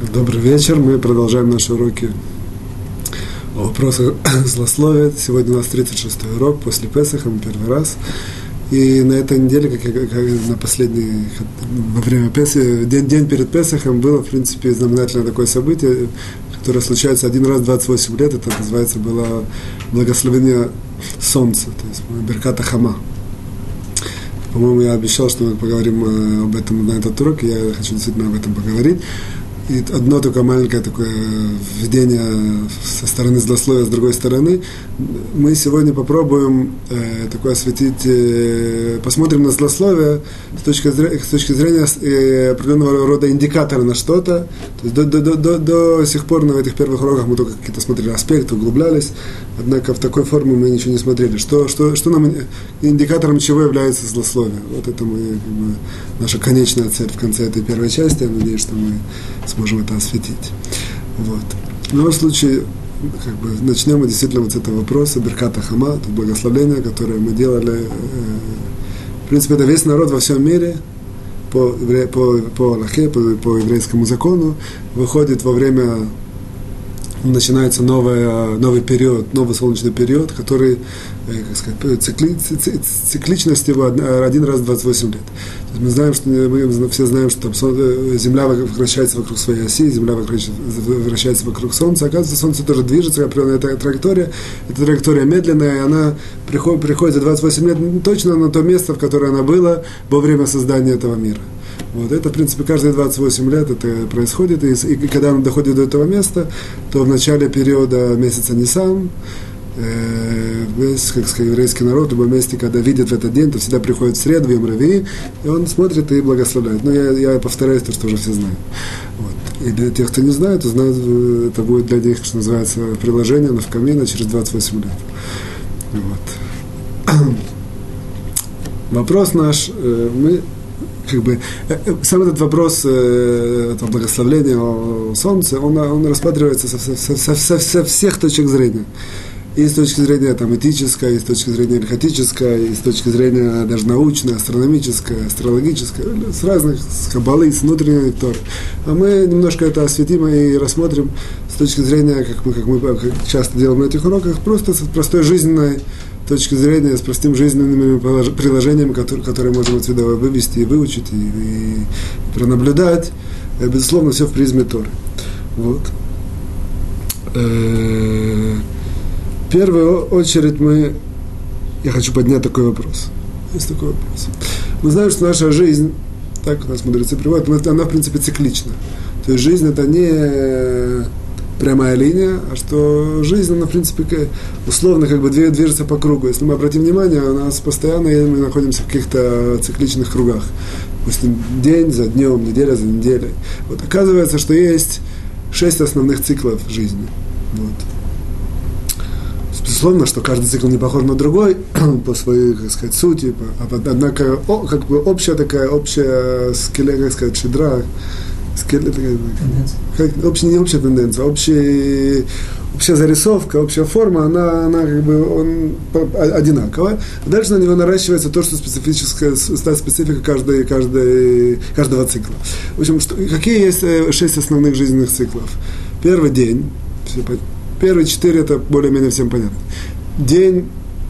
Добрый вечер. Мы продолжаем наши уроки о вопросах злословия. Сегодня у нас 36-й урок после Песаха, мы первый раз. И на этой неделе, как, я, как на последний, во время Песаха, день, день перед Песахом было, в принципе, знаменательное такое событие, которое случается один раз в 28 лет. Это называется было благословение солнца, то есть Берката Хама. По-моему, я обещал, что мы поговорим э, об этом на этот урок, и я хочу действительно об этом поговорить. И одно только маленькое такое введение со стороны злословия, с другой стороны. Мы сегодня попробуем э, такое осветить, э, посмотрим на злословие с точки зрения, с точки зрения э, определенного рода индикатора на что-то. То есть до, до, до, до, до сих пор на этих первых уроках мы только какие-то смотрели аспекты, углублялись. Однако в такой форме мы ничего не смотрели. Что, что, что нам индикатором чего является злословие? Вот это мы, как бы, наша конечная цель в конце этой первой части. Я надеюсь, что мы сможем это осветить. Вот. В любом случае, как бы, начнем мы действительно вот с этого вопроса, Берката Хама, это благословление, которое мы делали. Э, в принципе, это весь народ во всем мире, по, по, по Аллахе, по, по еврейскому закону, выходит во время начинается новая, новый период, новый солнечный период, который, э, как сказать, цикли, цикличность его один раз в 28 лет. Мы знаем, что мы все знаем, что там э, Земля вращается вокруг своей оси, Земля вращается вокруг Солнца. Оказывается, Солнце тоже движется, определенная траектория. Эта траектория медленная, и она приходит, приходит за 28 лет точно на то место, в которое она была во время создания этого мира. Вот это, в принципе, каждые 28 лет это происходит. И, и когда он доходит до этого места, то в начале периода месяца Нисан, э, как сказать, еврейский народ в любом месте, когда видит в этот день, то всегда приходит в среду, в Ямрави, и он смотрит и благословляет. Но я, я повторяюсь то, что уже все знают. Вот. И для тех, кто не знает, то знают, это будет для них, что называется, приложение на камина через 28 лет. Вот. Вопрос наш, э, мы как бы, э, э, сам этот вопрос э, этого благословления о солнце, он, он рассматривается со, со, со, со, со всех точек зрения. И с точки зрения там, этической, и с точки зрения альхатической, и с точки зрения даже научной, астрономической, астрологической, с разных, с кабалы, с внутренней торы. А мы немножко это осветим и рассмотрим с точки зрения, как мы, как мы как часто делаем на этих уроках, просто с простой жизненной точки зрения, с простым жизненными приложениями, которые, которые можем отсюда вывести и выучить, и, и пронаблюдать, э, безусловно, все в призме Торы. Вот. Э, в первую очередь мы, я хочу поднять такой вопрос. Есть такой вопрос. Мы знаем, что наша жизнь, так у нас мудрецы приводят, она, в принципе, циклична. То есть жизнь это не прямая линия, а что жизнь, она, в принципе, условно как бы движется по кругу. Если мы обратим внимание, у нас постоянно мы находимся в каких-то цикличных кругах. Допустим, день за днем, неделя за неделей. Вот оказывается, что есть шесть основных циклов жизни. Вот. Безусловно, что каждый цикл не похож на другой по своей, как сказать, сути, однако о, как бы общая такая, общая скелет, как сказать, шедра, как, общая, не общая тенденция, общая, общая зарисовка, общая форма, она, она как бы он, одинаковая. Дальше на него наращивается то, что специфическая, специфика каждой, каждой, каждого цикла. В общем, что, какие есть э, шесть основных жизненных циклов? Первый день, все, первые четыре это более-менее всем понятно. День,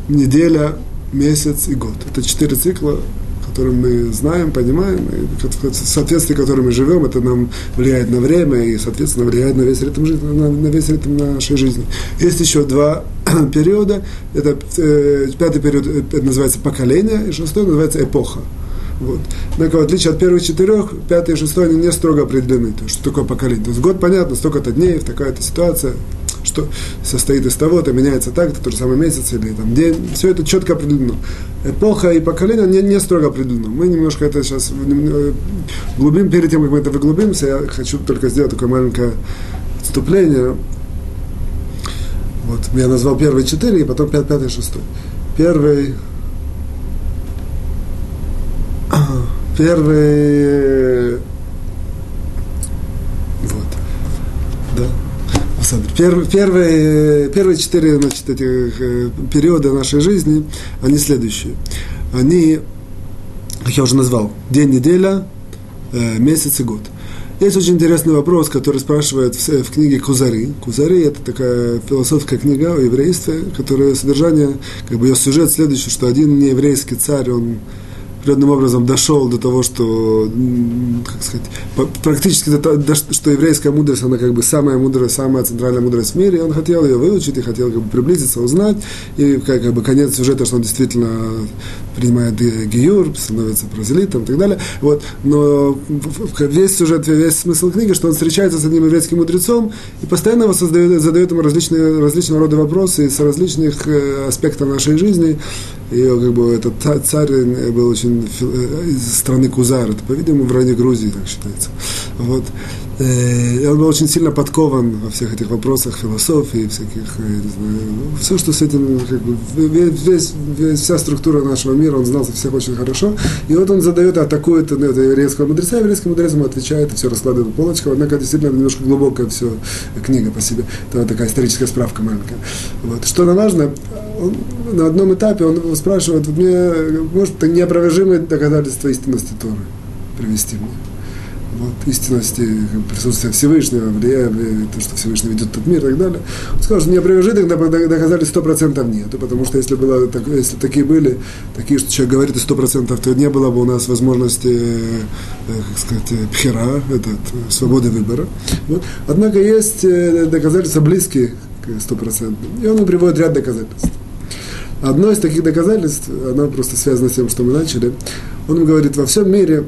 неделя, месяц и год. Это четыре цикла, которым мы знаем, понимаем, и в соответствии которым мы живем, это нам влияет на время и, соответственно, влияет на весь ритм жизни, на, на весь ритм нашей жизни. Есть еще два периода. Это э, пятый период это называется поколение, и шестой называется эпоха. Вот. Однако, в отличие от первых четырех, пятый и шестой, они не строго определены. То есть, что такое поколение? То есть, год, понятно, столько-то дней, такая-то ситуация, что состоит из того-то, меняется так, это тот же самый месяц или там день, все это четко определено. Эпоха и поколение не, не строго определено. Мы немножко это сейчас глубим, перед тем, как мы это выглубимся, я хочу только сделать такое маленькое отступление. Вот, я назвал первые четыре, и потом пять, пятый, шестой. Первый, первый Пер, первые, первые четыре значит, этих э, периода нашей жизни, они следующие. Они, как я уже назвал, день, неделя, э, месяц и год. Есть очень интересный вопрос, который спрашивает в, в книге Кузари. Кузари – это такая философская книга о еврействе, которая содержание, как бы ее сюжет следующий, что один нееврейский царь, он определенным образом дошел до того, что, как сказать, практически до, до, что еврейская мудрость, она как бы самая мудрая, самая центральная мудрость в мире, и он хотел ее выучить, и хотел как бы приблизиться, узнать, и как, как бы конец сюжета, что он действительно принимает гиюр, становится прозелитом и так далее. Вот. Но весь сюжет, весь смысл книги, что он встречается с одним еврейским мудрецом и постоянно его создает, задает ему различные, различного рода вопросы с различных э, аспектов нашей жизни. И как бы этот царь был очень э, из страны Кузар, это, по-видимому, в районе Грузии, так считается. Вот. Э, он был очень сильно подкован во всех этих вопросах философии, всяких, э, знаю, ну, все, что с этим, как бы, весь, весь, вся структура нашего мира, он знал всех очень хорошо. И вот он задает, атакует ну, это еврейского мудреца, еврейский мудрец ему отвечает, и все раскладывает по полочкам. Однако, действительно, немножко глубокая все книга по себе. Это такая историческая справка маленькая. Вот. Что нам важно, он, на одном этапе он спрашивает, мне, может, неопровержимые доказательства истинности Торы привести мне вот, истинности присутствия Всевышнего, влияя, то, что Всевышний ведет этот мир и так далее. Он сказал, что неопровержимых доказали сто процентов нету, потому что если, было, если такие были, такие, что человек говорит сто процентов, то не было бы у нас возможности, э, как сказать, э, пхера, этот, свободы выбора. Вот. Однако есть э, доказательства близкие к стопроцентным, и он приводит ряд доказательств. Одно из таких доказательств, оно просто связано с тем, что мы начали, он говорит, во всем мире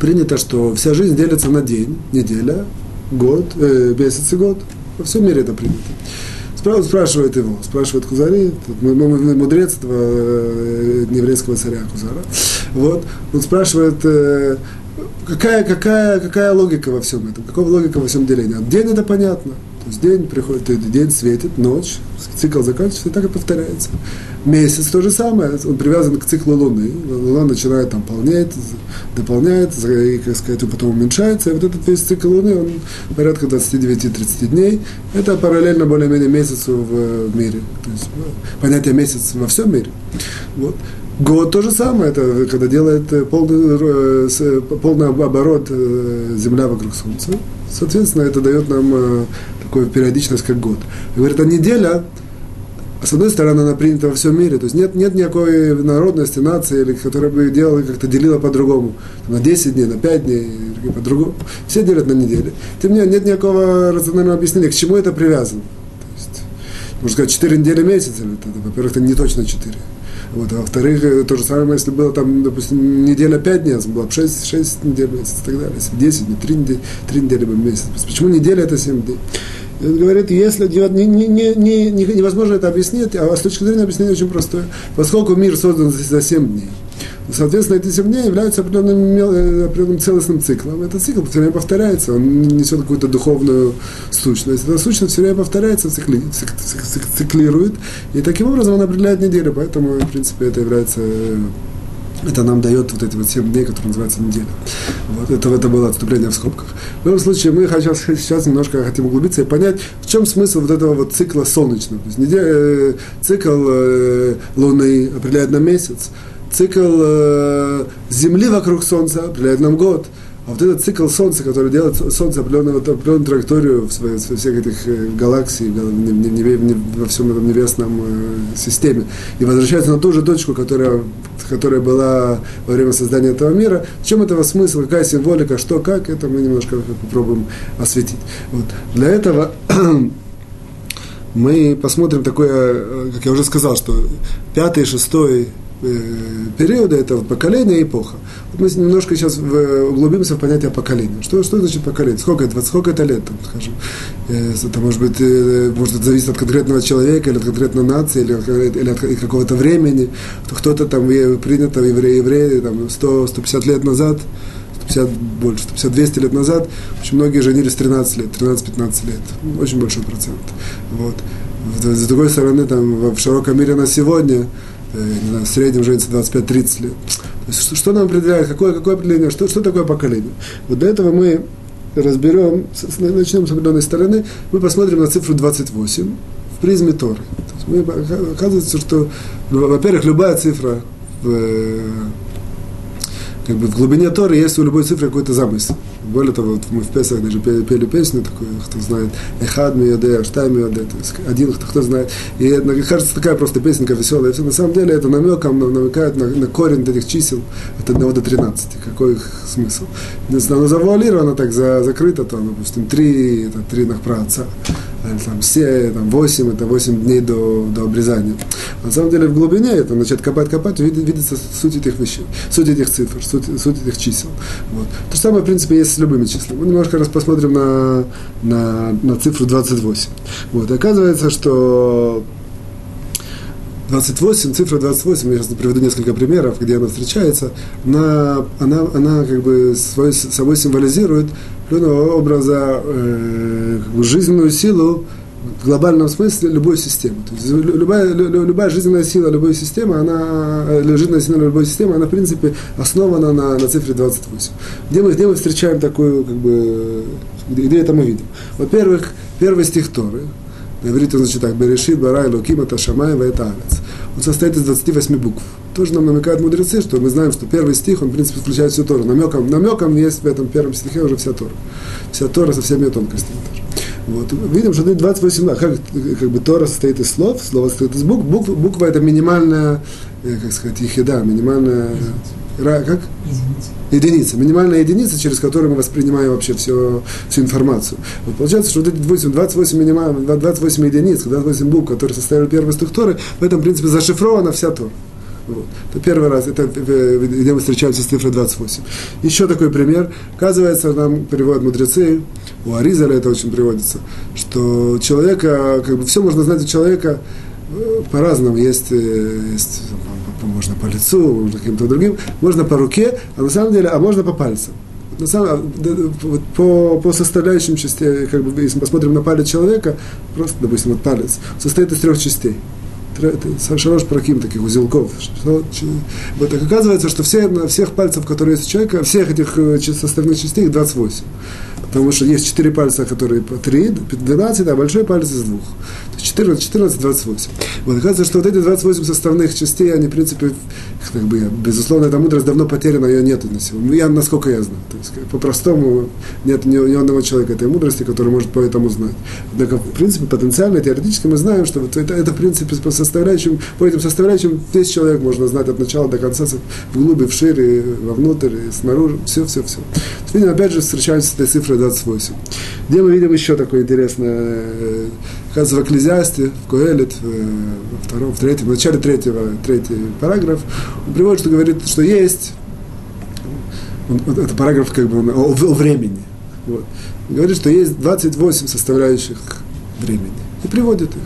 принято, что вся жизнь делится на день, неделя, год, э, месяц и год. Во всем мире это принято. Справа спрашивает его, спрашивает Кузари, мудрец этого э, еврейского царя Кузара. Вот, он спрашивает, э, какая, какая, какая логика во всем этом, какая логика во всем делении. День это понятно, день приходит, день светит, ночь, цикл заканчивается, и так и повторяется. Месяц то же самое, он привязан к циклу Луны. Луна начинает там полнеть, дополняется, и, как сказать, потом уменьшается. И вот этот весь цикл Луны, он порядка 29-30 дней. Это параллельно более-менее месяцу в мире. То есть понятие месяц во всем мире. Вот. Год то же самое, это когда делает полный, э, полный оборот э, Земля вокруг Солнца. Соответственно, это дает нам э, такую периодичность, как год. говорит, а неделя, с одной стороны, она принята во всем мире. То есть нет, нет никакой народности, нации, или, которая бы делала, как-то делила по-другому. На 10 дней, на 5 дней, по-другому. Все делят на неделю. Тем не менее, нет никакого рационального объяснения, к чему это привязано. То есть, можно сказать, 4 недели месяц. Во-первых, это не точно 4. Вот, а во-вторых, э, то же самое, если было там, допустим, неделя 5 дней, было бы 6, 6 недель месяц и так далее. Если 10 дней, 3 недели, 3 недели бы месяц. Почему неделя это 7 дней? Он говорит, если не, не, не, не, невозможно это объяснить, а с точки зрения объяснения очень простое. Поскольку мир создан за 7 дней, соответственно, эти 7 дней являются определенным, э, определенным целостным циклом. Этот цикл все время повторяется, он несет какую-то духовную сущность. Эта сущность все время повторяется, цикли, цик, цик, цик, циклирует, и таким образом он определяет неделю, поэтому, в принципе, это является это нам дает вот эти вот 7 дней, которые называются неделя. Вот это, это было отступление в скобках. В любом случае, мы сейчас, сейчас немножко хотим углубиться и понять, в чем смысл вот этого вот цикла солнечного. То есть неделя, э, цикл э, Луны определяет нам месяц, цикл э, Земли вокруг Солнца определяет нам год – а вот этот цикл Солнца, который делает Солнце определенную, определенную траекторию в, своей, в всех этих э, галаксий, во всем этом небесном э, системе, и возвращается на ту же точку, которая, которая была во время создания этого мира. В чем этого смысл, какая символика, что, как, это мы немножко попробуем осветить. Вот. Для этого мы посмотрим такое, как я уже сказал, что пятый, шестой периода, это вот поколение и эпоха. Вот мы немножко сейчас углубимся в понятие поколения. Что, что значит поколение? Сколько это, сколько это лет, там, скажем? Э, это может быть, э, может это зависит от конкретного человека, или от конкретной нации, или или от какого-то времени. Кто-то там принято, евреи, евреи, там, 100-150 лет назад, 150 больше, 150, 200 лет назад, очень многие женились 13 лет, 13-15 лет. Очень большой процент. Вот. С другой стороны, там, в широком мире на сегодня Э, не знаю, в среднем женится 25-30 лет. То есть, что, что нам определяет, какое, какое определение, что, что такое поколение? Вот для этого мы разберем, начнем с определенной стороны, мы посмотрим на цифру 28 в призме Торы. То есть мы, оказывается, что, ну, во-первых, любая цифра в, как бы в глубине Торы есть у любой цифры какой-то замысел. Более того, вот мы в Песах даже пели, пели песню такую, кто знает, Эхад Миоде, Аштай Миоде, то есть один, кто, кто знает. И это, кажется, такая просто песенка веселая. Все, на самом деле это намеком намекает на, на корень этих чисел от 1 до 13. Какой их смысл? Если оно завуалировано, так за, закрыто, то, допустим, 3, это 3 на праотца там, все, там, 8, это 8 дней до, до обрезания. На самом деле в глубине это начать копать, копать, видит, видится суть этих вещей, суть этих цифр, суть, суть этих чисел. Вот. То же самое, в принципе, есть с любыми числами. Мы немножко раз посмотрим на, на, на цифру 28. Вот. И оказывается, что 28, цифра 28, я сейчас приведу несколько примеров, где она встречается, она, она, она как бы свой, собой символизирует определенного образа э, жизненную силу в глобальном смысле любой системы. То есть любая, любая жизненная сила любой системы, она, э, жизненная сила любой системы, она, в принципе, основана на, на цифре 28. Где мы, где мы встречаем такую, как бы, где, где это мы видим? Во-первых, первый стих Торы, на иврите он звучит так, Берешит, Барай, Луким, это Шамай, это Алец. Он состоит из 28 букв. Тоже нам намекают мудрецы, что мы знаем, что первый стих, он, в принципе, включает всю Тору. Намеком, намеком есть в этом первом стихе уже вся Тора. Вся Тора со всеми тонкостями тоже. Вот. Видим, что 28 да, как, как бы Тора состоит из слов, слово состоит из букв. буква, буква это минимальная, э, как сказать, ехида, минимальная... Как? Извините единица, минимальная единица, через которую мы воспринимаем вообще все, всю информацию. Вот получается, что вот эти 28, 28, минимально, 28 единиц, 28 букв, которые составили первые структуры, в этом, принципе, зашифрована вся Тора. Вот. Это первый раз, это где мы встречаемся с цифрой 28. Еще такой пример. Оказывается, нам переводят мудрецы, у Аризаля это очень приводится, что человека, как бы все можно знать у человека э, по-разному. Есть, э, есть можно по лицу, можно каким-то другим, можно по руке, а на самом деле, а можно по пальцам. На самом, по, по составляющим частям, как бы, если мы посмотрим на палец человека, просто, допустим, вот палец, состоит из трех частей. Шалош проким таких узелков. Вот так оказывается, что все, на всех пальцев, которые есть у человека, всех этих э, составных частей, их 28. Потому что есть 4 пальца, которые по 3, 12, а большой палец из двух. 14, 14, 28. Вот оказывается, что вот эти 28 составных частей, они, в принципе, как бы, безусловно, эта мудрость давно потеряна, ее нет на сегодня. Я, насколько я знаю. То есть, по-простому, нет ни, ни одного человека этой мудрости, который может по этому знать. Однако, в принципе, потенциально, теоретически мы знаем, что вот это, это, в принципе, по составляющим, по этим составляющим весь человек можно знать от начала до конца, вглубь, вшире, вовнутрь, снаружи, все, все, все. Видим, опять же, встречаемся с этой цифрой 28. Где мы видим еще такое интересное, оказывается, в Экклезиасте, в Коэлет, во втором, в третьем, в начале третьего, третий параграф, он приводит, что говорит, что есть, вот это параграф как бы о, о времени, вот. говорит, что есть 28 составляющих времени, и приводит их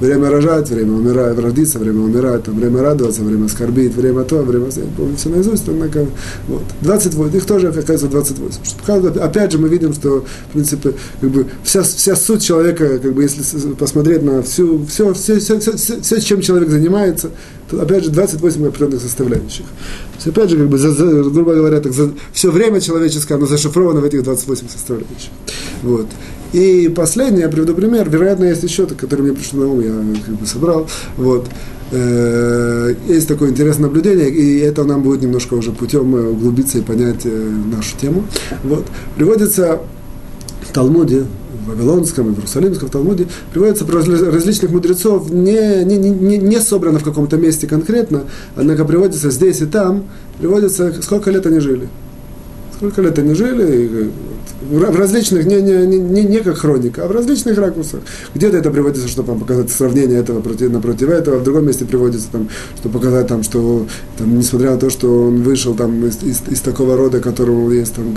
время рожать, время умирать, родиться, время умирать, там, время радоваться, время скорбить, время то, время... Я помню все наизусть, однако... Вот. 28, их тоже, оказывается, 28. Что, опять же, мы видим, что, в принципе, как бы вся, вся суть человека, как бы, если посмотреть на всю, все, все, все, все, все, все, чем человек занимается, опять же, 28 определенных составляющих. То есть, опять же, как бы, за, за, грубо говоря, так, за, все время человеческое, оно зашифровано в этих 28 составляющих. Вот. И последний, я приведу пример, вероятно, есть еще, который мне пришел на ум, я как бы собрал. Вот. Э, есть такое интересное наблюдение, и это нам будет немножко уже путем э, углубиться и понять э, нашу тему. Вот. Приводится в Талмуде, в Вавилонском и в Иерусалимском Талмуде приводится про различных мудрецов, не, не, не, не собрано в каком-то месте конкретно, однако приводится здесь и там, приводится, сколько лет они жили. Сколько лет они жили, в различных, не, не, не, не как хроника, а в различных ракурсах. Где-то это приводится, чтобы показать сравнение этого против, напротив этого, в другом месте приводится, там, чтобы показать, там, что, там, несмотря на то, что он вышел там, из, из, из такого рода, которому есть там,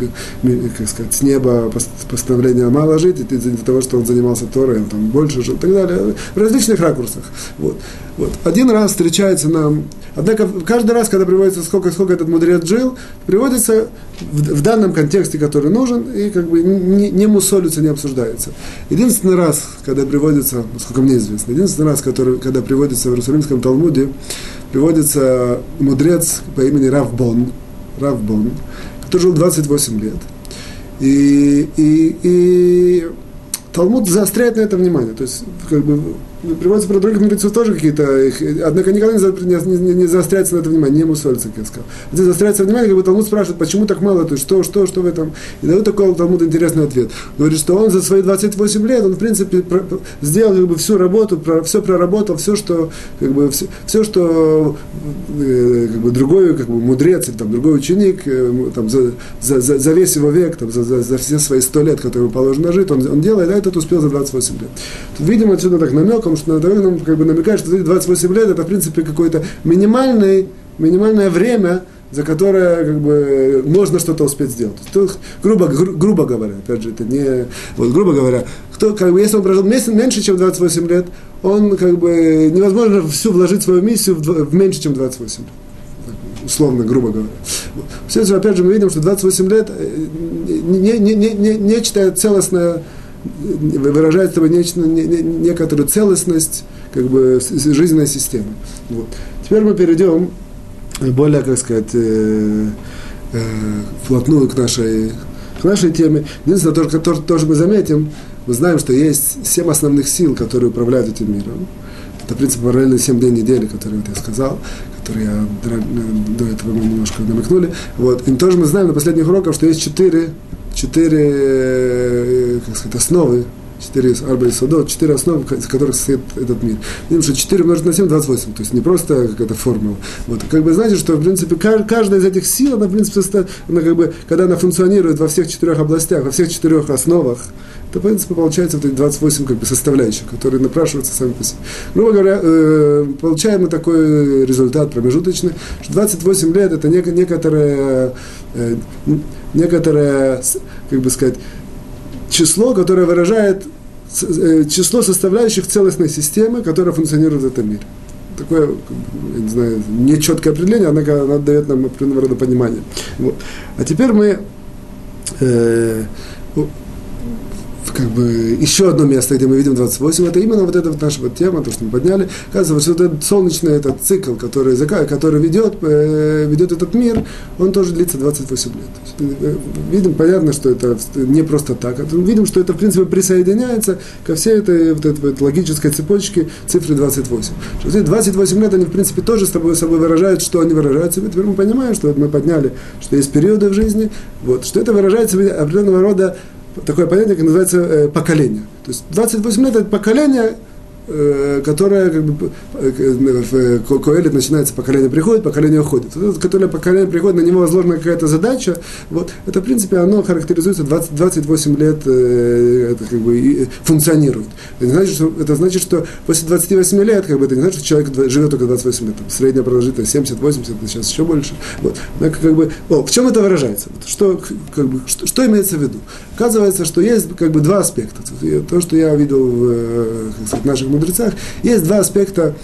как сказать, с неба постановление мало жить, из-за того, что он занимался Торой, он там больше жил и так далее, в различных ракурсах. Вот. Вот. Один раз встречается нам, однако каждый раз, когда приводится, сколько, сколько этот мудрец жил, приводится в, в данном контексте, который нужен, и как бы не, не мусолится, не обсуждается. Единственный раз, когда приводится, насколько мне известно, единственный раз, который, когда приводится в Иерусалимском Талмуде, приводится мудрец по имени Равбон, Равбон, который жил 28 лет. И, и, и Талмуд заостряет на это внимание. То есть, как бы, приводится про других мудрецов тоже какие-то, однако никогда не, не, не заостряется на это внимание, не мусольцы, как я сказал. Здесь заостряется внимание, как бы Талмуд спрашивает, почему так мало, то есть что, что, что в этом, и дает такой Талмуд интересный ответ. Говорит, что он за свои 28 лет, он, в принципе, сделал как бы всю работу, все проработал, все, что, как бы, все, все что э, как бы, другой как бы, мудрец, или, там, другой ученик, э, там, за, за, за, за весь его век, там, за, за, за все свои сто лет, которые ему положено жить, он, он делает, а этот успел за 28 лет. Тут, видимо, отсюда так намеком, что нам как бы намекает, что 28 лет это, в принципе, какое-то минимальное, минимальное время, за которое как бы, можно что-то успеть сделать. То, грубо, гру, грубо говоря, опять же, это не... Вот, грубо говоря, кто, как бы, если он прожил месяц, меньше, чем 28 лет, он как бы невозможно всю вложить свою миссию в, в меньше, чем 28 лет условно, грубо говоря. Все это, опять же, мы видим, что 28 лет не, не, не, не, нечто целостное выражает собой нечто, не, не, некоторую целостность как бы, жизненной системы. Вот. Теперь мы перейдем более, как сказать, э, э, вплотную к нашей, к нашей теме. Единственное, тоже, тоже, тоже мы заметим, мы знаем, что есть семь основных сил, которые управляют этим миром. Это, в принципе, параллельно семь дней недели, которые вот я сказал, которые я до этого мы немножко намекнули. Вот. И тоже мы знаем на последних уроках, что есть четыре, четыре э, как сказать, основы четыре арба судот, четыре основы, из которых состоит этот мир. Видим, что 4 умножить на 7, 28, то есть не просто какая-то формула. Вот. Как бы знаете, что в принципе каждая из этих сил, она в принципе, она, как бы, когда она функционирует во всех четырех областях, во всех четырех основах, то, в принципе, получается вот эти 28 как бы, составляющих, которые напрашиваются сами по себе. Грубо говоря, э, получаем мы такой результат промежуточный, что 28 лет – это нек- некоторое, э, некоторое, как бы сказать, число, которое выражает э, число составляющих целостной системы, которая функционирует в этом мире. Такое, я не знаю, нечеткое определение, однако оно дает нам определенного рода понимание. Вот. А теперь мы э, как бы еще одно место, где мы видим 28, это именно вот эта вот наша вот тема, то, что мы подняли. Оказывается, вот этот солнечный этот цикл, который, который ведет, э, ведет этот мир, он тоже длится 28 лет. Есть, э, видим, понятно, что это не просто так. Видим, что это, в принципе, присоединяется ко всей этой вот этой вот логической цепочке цифры 28. Что эти 28 лет, они, в принципе, тоже с собой, собой выражают, что они выражают себе. Теперь мы понимаем, что вот мы подняли, что есть периоды в жизни, вот, что это выражает себе определенного рода такое понятие, как называется э, поколение. То есть 28 лет это поколение, Э, которая как бы в Коэлит начинается поколение приходит, поколение уходит. Которое поколение приходит, на него возложена какая-то задача, вот, это, в принципе, оно характеризуется 20, 28 лет э, это как бы функционирует. Это значит, что, это значит, что после 28 лет, как бы, это не значит, что человек живет только 28 лет. Там, средняя продолжительность 70-80, сейчас еще больше. Вот. Но, как бы, о, в чем это выражается? Вот, что, как бы, что, что имеется в виду? Оказывается, что есть как бы два аспекта. То, что я видел в э, сказать, наших мудрецах, есть два аспекта,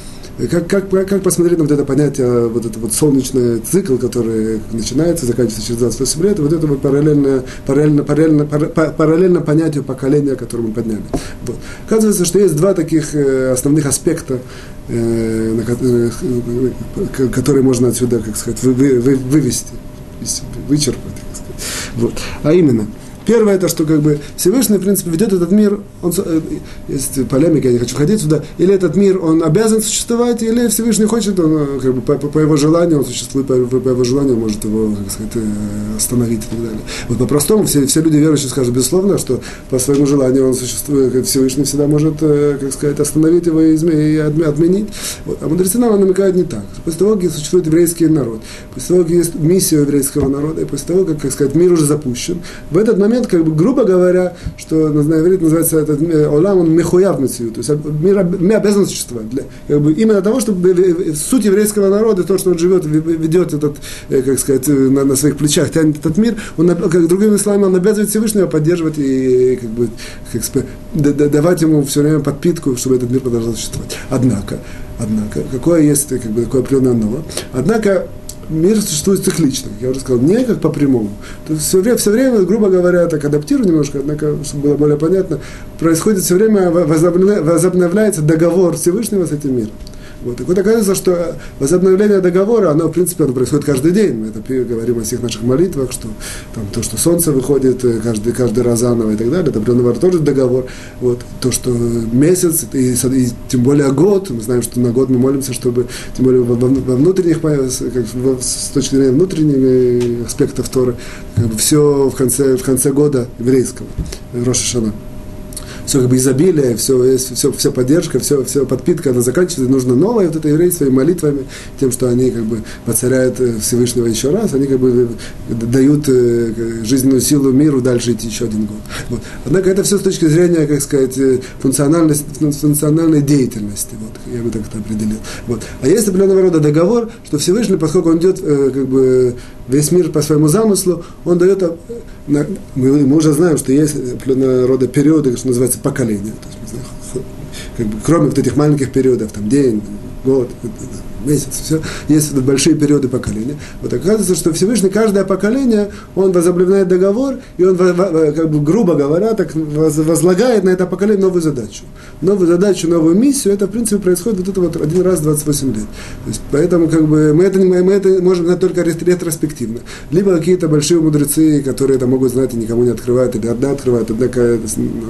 как, как, как посмотреть на вот это понятие, вот это вот солнечный цикл, который начинается, заканчивается через 28 лет, вот это вот параллельно, параллельно, параллельно, параллельно понятию поколения, которое мы подняли. Вот. Оказывается, что есть два таких э, основных аспекта, э, которые можно отсюда, как сказать, вы, вы, вывести, вычерпать. Вот. А именно – Первое, это что как бы Всевышний, в принципе, ведет этот мир, он, э, есть полемика, я не хочу ходить сюда, или этот мир, он обязан существовать, или Всевышний хочет, он э, как бы по, по его желанию, он существует, по, по его желанию может его, как сказать, э, остановить и так далее. Вот по-простому все, все люди верующие скажут, безусловно, что по своему желанию он существует, Всевышний всегда может, как сказать, остановить его и, и отменить. Вот. А мудрецы нам намекают не так. После того, как существует еврейский народ, после того, как есть миссия еврейского народа, и после того, как, как сказать, мир уже запущен, в этот момент момент, как бы, грубо говоря, что на иврите называется этот олам, он мехуяв мецию, то есть мир, мир обязан существовать. Для, как бы, именно того, чтобы суть еврейского народа, то, что он живет, ведет этот, э, как сказать, э, на, на своих плечах, тянет этот мир, он, как другими словами, он обязывает Всевышнего поддерживать и как бы, как давать ему все время подпитку, чтобы этот мир продолжал существовать. Однако, однако, какое есть как бы, такое определенное но, однако мир существует циклично, я уже сказал, не как по прямому. То есть все время, все время, грубо говоря, так адаптирую немножко, однако, чтобы было более понятно, происходит все время, возобновляется договор Всевышнего с этим миром. Вот. Так вот оказывается, что возобновление договора, оно, в принципе, оно происходит каждый день. Мы это говорим о всех наших молитвах, что там, то, что солнце выходит э, каждый, каждый раз заново и так далее, это определенного тоже договор. Вот. То, что месяц, и, и тем более год, мы знаем, что на год мы молимся, чтобы, тем более во, во внутренних, как, с точки зрения внутренних аспектов Торы, как бы все в конце, в конце года еврейского, Роша Шана все как бы изобилие, все, все, все поддержка, все, все подпитка, она заканчивается, нужно новое, вот это евреи своими молитвами, тем, что они как бы воцаряют э, Всевышнего еще раз, они как бы дают э, жизненную силу миру дальше идти еще один год. Вот. Однако это все с точки зрения, как сказать, э, функциональности, функциональной деятельности, вот, я бы так это определил. Вот. А есть определенного рода договор, что Всевышний, поскольку он идет как бы весь мир по своему замыслу, он дает, мы, мы уже знаем, что есть рода периоды, что называется поколения. То есть, как бы, кроме вот этих маленьких периодов, там день, год, месяц, все, есть вот большие периоды поколения. Вот оказывается, что Всевышний каждое поколение, он возобновляет договор, и он, как бы, грубо говоря, так возлагает на это поколение новую задачу. Новую задачу, новую миссию, это, в принципе, происходит вот это вот один раз в 28 лет. То есть, поэтому, как бы, мы это, мы это можем знать только ретроспективно. Либо какие-то большие мудрецы, которые это могут знать и никому не открывают, или одна открывает, однако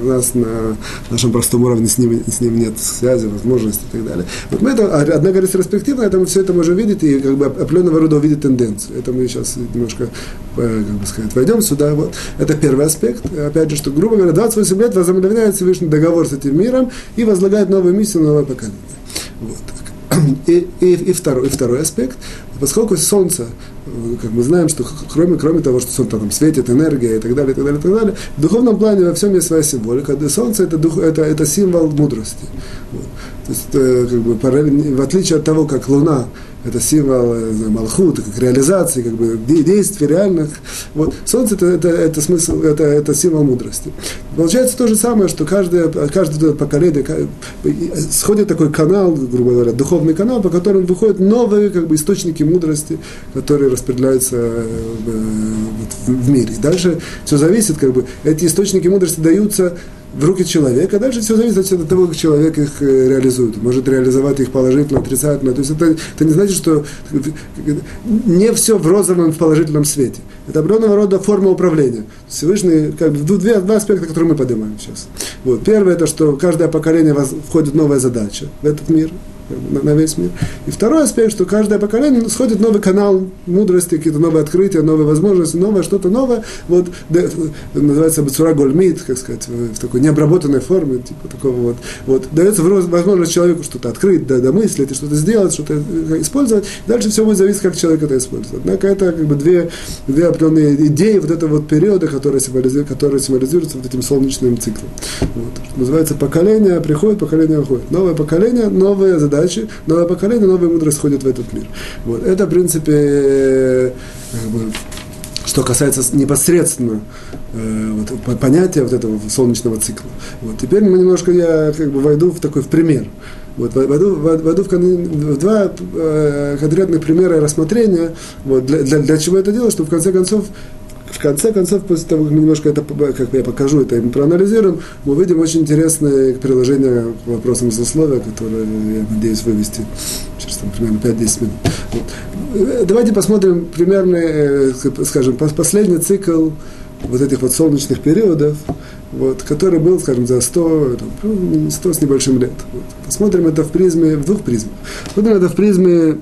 у нас на нашем простом уровне с ним, с ним нет связи, возможности и так далее. Вот мы это, однако ретроспективно это мы все это можем видеть и как бы определенного рода увидеть тенденцию. Это мы сейчас немножко, э, как бы сказать, войдем сюда. Вот. Это первый аспект. Опять же, что, грубо говоря, 28 лет возобновляет Всевышний договор с этим миром и возлагает новую миссию на новое поколение. Вот. И, и, и, второй, и второй аспект, поскольку Солнце, э, как мы знаем, что кроме, кроме того, что Солнце там светит, энергия и так далее, и так далее, и так далее, в духовном плане во всем есть своя символика. Солнце это, дух, это, это символ мудрости. Вот. То есть, э, как бы, в отличие от того, как Луна это символ э, Малхута, как реализации, как бы действий реальных. Вот. Солнце это, это, это смысл, это, это символ мудрости. Получается то же самое, что каждое, каждое поколение сходит такой канал, грубо говоря, духовный канал, по которому выходят новые как бы, источники мудрости, которые распределяются э, в, в мире. Дальше все зависит, как бы, эти источники мудрости даются в руки человека, а дальше все зависит от того, как человек их э, реализует. Может реализовать их положительно, отрицательно. То есть это, это не значит, что не все в розовом, в положительном свете. Это определенного рода форма управления. Всевышний, как бы, две, два аспекта, которые мы поднимаем сейчас. Вот. Первое, это что каждое поколение входит новая задача в этот мир, на, на весь мир. И второй аспект, что каждое поколение сходит новый канал мудрости, какие-то новые открытия, новые возможности, новое что-то новое. Вот называется Бацура как сказать, в, такой необработанной форме, типа такого вот. Вот дается возможность человеку что-то открыть, да, домыслить, что-то сделать, что-то э, использовать. Дальше все будет зависеть, как человек это использует. Однако это как бы две, две определенные идеи вот этого вот периода, который символизирует, который символизируется вот этим солнечным циклом. Вот. Называется поколение приходит, поколение уходит. Новое поколение, новые задачи задачи, новое поколение, новая мудрость входит в этот мир. Вот. Это, в принципе, как бы, что касается непосредственно э, вот, понятия вот этого солнечного цикла. Вот. Теперь мы немножко, я как бы войду в такой в пример. Вот, войду, войду в, в два э, конкретных примера рассмотрения. Вот, для, для, для чего это делаю? Чтобы в конце концов в конце концов, после того, как мы немножко это, как я покажу, это и проанализируем, мы увидим очень интересное приложение к вопросам злословия, которое я надеюсь вывести через там, примерно 5-10 минут. Вот. Давайте посмотрим примерно, э, скажем, последний цикл вот этих вот солнечных периодов, вот, который был, скажем, за 100, там, 100 с небольшим лет. Вот. Посмотрим это в призме, в двух призмах. Посмотрим это в призме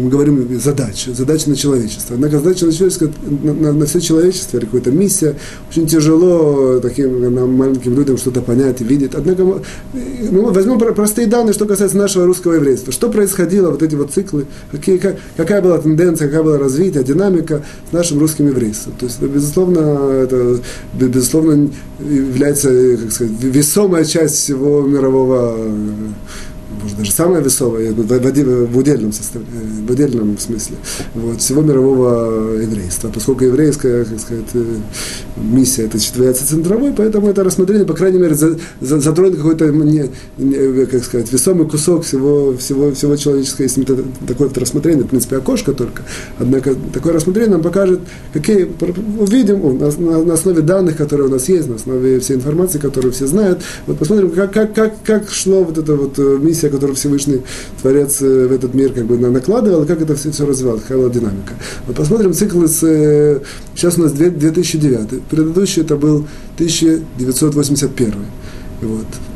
мы говорим, задача, задача на человечество. Однако задача на человечество, на, на, на все человечество, или какая-то миссия, очень тяжело таким нам, маленьким людям что-то понять и видеть. Однако мы, мы возьмем простые данные, что касается нашего русского еврейства. Что происходило, вот эти вот циклы, какие, как, какая была тенденция, какая была развитие, динамика с нашим русским еврейством. То есть, безусловно, это, безусловно, является, как сказать, весомая часть всего мирового может, даже самое весовое, в, в, в, удельном э, в удельном смысле, вот, всего мирового еврейства. Поскольку еврейская, как сказать, э, миссия это является центровой, поэтому это рассмотрение, по крайней мере, за, за, затронет какой-то, не, не, как сказать, весомый кусок всего, всего, всего человеческого, если это такое вот рассмотрение, в принципе, окошко только. Однако такое рассмотрение нам покажет, какие, увидим на, на, на основе данных, которые у нас есть, на основе всей информации, которую все знают, вот посмотрим, как, как, как, как шло вот это вот э, миссия миссия, которую Всевышний Творец э, в этот мир как бы накладывал, как это все, все развивалось, какая была динамика. Вот посмотрим цикл из... Э, сейчас у нас 2009. Предыдущий это был 1981. Вот и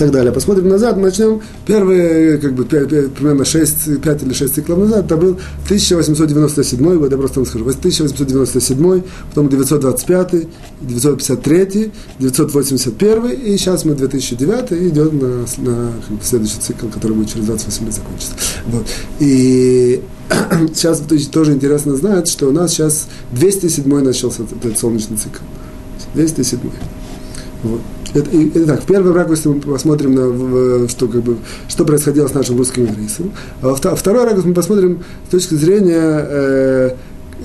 так далее. Посмотрим назад, начнем. Первые, как бы, 5, примерно 6, 5 или 6 циклов назад, это был 1897 год, я просто вам скажу, 1897, потом 925, 953, 981, и сейчас мы 2009, и идем на, на следующий цикл, который будет через 28 лет закончиться. Вот. И сейчас тоже интересно знать, что у нас сейчас 207 начался этот солнечный цикл. 207. Вот. Итак, в первом ракурсе мы посмотрим, на, что, как бы, что происходило с нашим русским еврейством. А во второй ракурс мы посмотрим с точки зрения э,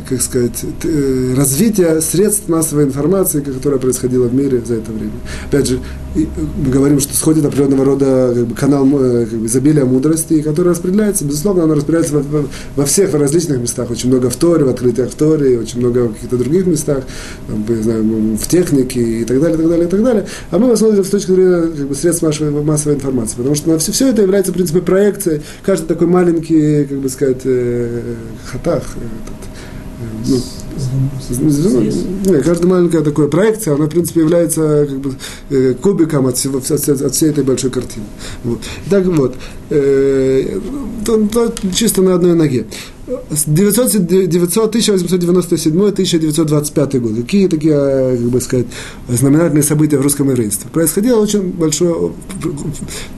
как сказать, э, развития средств массовой информации, которое происходило в мире за это время. Опять же, мы говорим, что сходит определенного рода как бы, канал э, как бы, изобилия мудрости, который распределяется, безусловно, оно распределяется во, во всех в различных местах. Очень много в Торе, в открытиях в Торе, очень много в каких-то других местах, там, не знаю, в технике и так далее, и так далее, и так далее. А мы посмотрим с точки зрения как бы, средств массовой, массовой информации, потому что все, все это является, в принципе, проекцией. Каждый такой маленький, как бы сказать, э, хатах, этот, ну, нет, каждая маленькая такая проекция, она, в принципе, является как бы, э, кубиком от, всего, от, всей этой большой картины. Вот. Так вот, э, то, то, чисто на одной ноге. 1897-1925 год. Какие такие, как бы сказать, знаменательные события в русском еврействе? Происходило очень большое...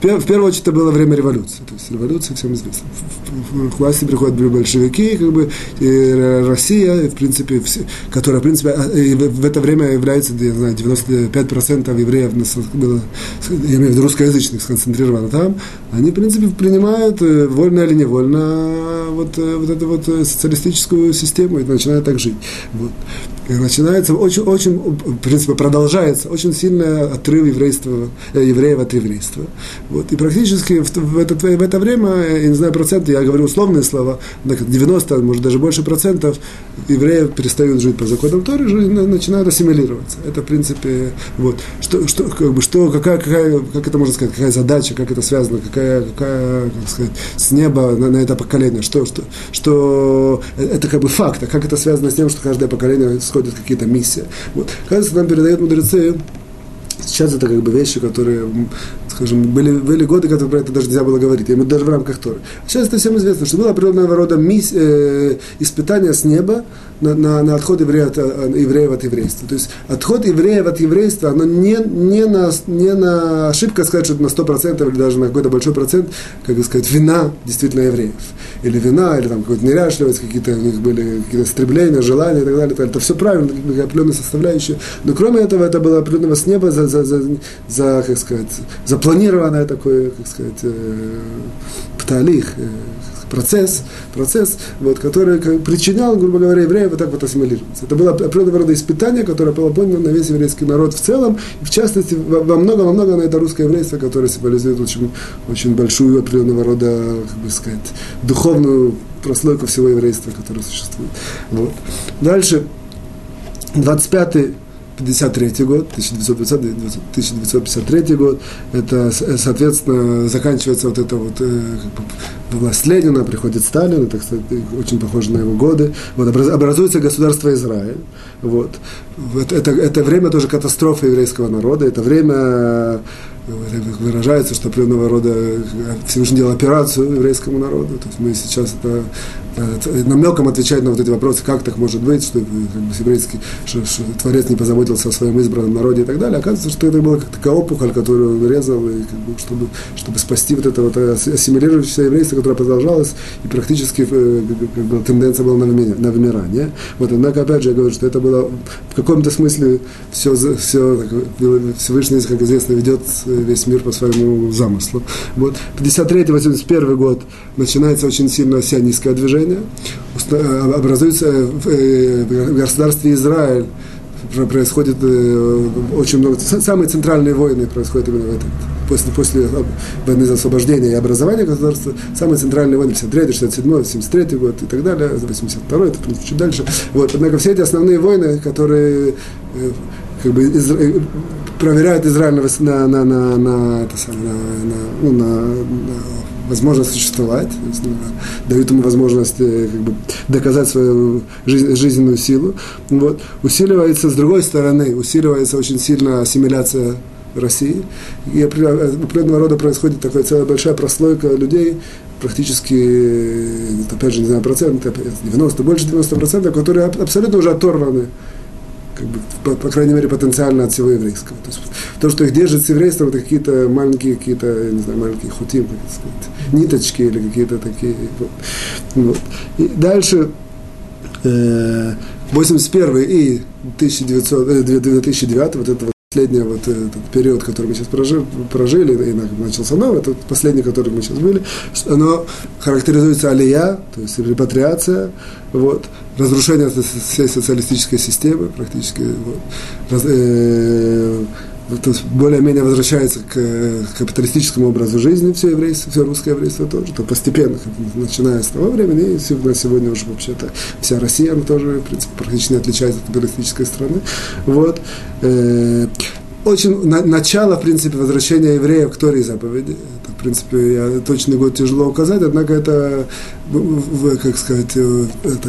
В первую очередь, это было время революции. То есть революция всем известна. В власти приходят большевики, как бы, и Россия, в принципе, все, которая, в принципе, а, в это время является, я знаю, 95% евреев было, я имею в виду русскоязычных, сконцентрировано там, они, в принципе, принимают, э, вольно или невольно, вот, э, вот эту вот э, социалистическую систему и начинают так жить. Вот начинается очень, очень, в принципе, продолжается очень сильный отрыв еврейства, э, евреев от еврейства. Вот. И практически в, это, в это время, э, я не знаю проценты, я говорю условные слова, 90, может даже больше процентов евреев перестают жить по законам Торы, начинают ассимилироваться. Это, в принципе, вот. Что, что, как бы, что, какая, какая, как это можно сказать, какая задача, как это связано, какая, какая как сказать, с неба на, на это поколение, что, что, что э, это как бы факт, а как это связано с тем, что каждое поколение происходят какие-то миссии. Вот. Кажется, нам передают мудрецы, сейчас это как бы вещи, которые скажем, были, были годы, когда про это даже нельзя было говорить, мы даже в рамках Торы. Сейчас это всем известно, что было определенного рода мисс, э, испытание с неба на, на, на отход евреев от, э, евреев от еврейства. То есть отход евреев от еврейства, оно не, не, на, не на ошибка сказать, что это на 100% или даже на какой-то большой процент, как сказать, вина действительно евреев. Или вина, или там какая-то неряшливость, какие-то у них были какие-то стремления, желания и так далее. Это все правильно, определенная составляющая. Но кроме этого, это было определенного с неба за, за, за, за как сказать, за запланированное такое, как сказать, э, пталих, э, процесс, процесс, вот, который причинял, грубо говоря, евреев вот так вот ассимилироваться. Это было определенного рода испытание, которое было поднято на весь еврейский народ в целом, и в частности, во много, во много на это русское еврейство, которое символизирует очень, очень большую определенного рода, как бы сказать, духовную прослойку всего еврейства, которое существует. Вот. Дальше, 25 1953 год, 1953 год, это, соответственно, заканчивается вот это вот э, власть Ленина, приходит Сталин, это, кстати, очень похоже на его годы, вот, образуется государство Израиль, вот, это, это, это время тоже катастрофы еврейского народа, это время выражается, что определенного рода Всевышний делал операцию еврейскому народу. То есть мы сейчас это намеком отвечать на вот эти вопросы, как так может быть, что как бы, еврейский что, что Творец не позаботился о своем избранном народе и так далее. Оказывается, что это была как такая опухоль, которую он резал, и, как бы, чтобы, чтобы спасти вот это вот ассимилирующееся еврейство, которое продолжалось, и практически э, как бы, тенденция была на, на вымирание. Вот, однако, опять же, я говорю, что это было в каком-то смысле все, все Всевышний, как известно, ведет э, весь мир по своему замыслу. Вот. 53-81 год начинается очень сильно сионистское движение, э, образуется э, в государстве Израиль происходит э, очень много, самые центральные войны происходят именно в этом, после, после войны за освобождение и образование государства, самые центральные войны, 53 67 73 год и так далее, 82 это чуть дальше. Вот, однако все эти основные войны, которые как бы из, проверяют Израиль на, на, на, на, это самое, на, на, ну, на, на возможность существовать, есть, дают ему возможность э, как бы, доказать свою жизнь, жизненную силу. Вот. Усиливается, с другой стороны, усиливается очень сильно ассимиляция России. И определенного рода происходит такая целая большая прослойка людей, практически, опять же, не знаю, процент, 90, больше 90 процентов, которые абсолютно уже оторваны как бы, по, по крайней мере, потенциально от всего еврейского. То, есть, то что их держит с еврейством, это какие-то маленькие, какие-то, не знаю, маленькие хутим, как сказать, ниточки или какие-то такие. Вот. И дальше э, 81 и 1900, э, 2009, вот это последний вот этот период, который мы сейчас прожили, прожили и начался новый, это последний, который мы сейчас были, оно характеризуется алия, то есть репатриация, вот, разрушение всей социалистической системы практически, вот, раз, э, то есть более-менее возвращается к, к капиталистическому образу жизни все еврейство, все русское еврейство тоже, то постепенно, начиная с того времени, и на сегодня уже вообще-то вся Россия, она тоже, в принципе, практически не отличается от капиталистической страны. Вот. Э, очень на, начало, в принципе, возвращения евреев к Торе заповеди. В принципе, я, точный год тяжело указать, однако это, как сказать, э, это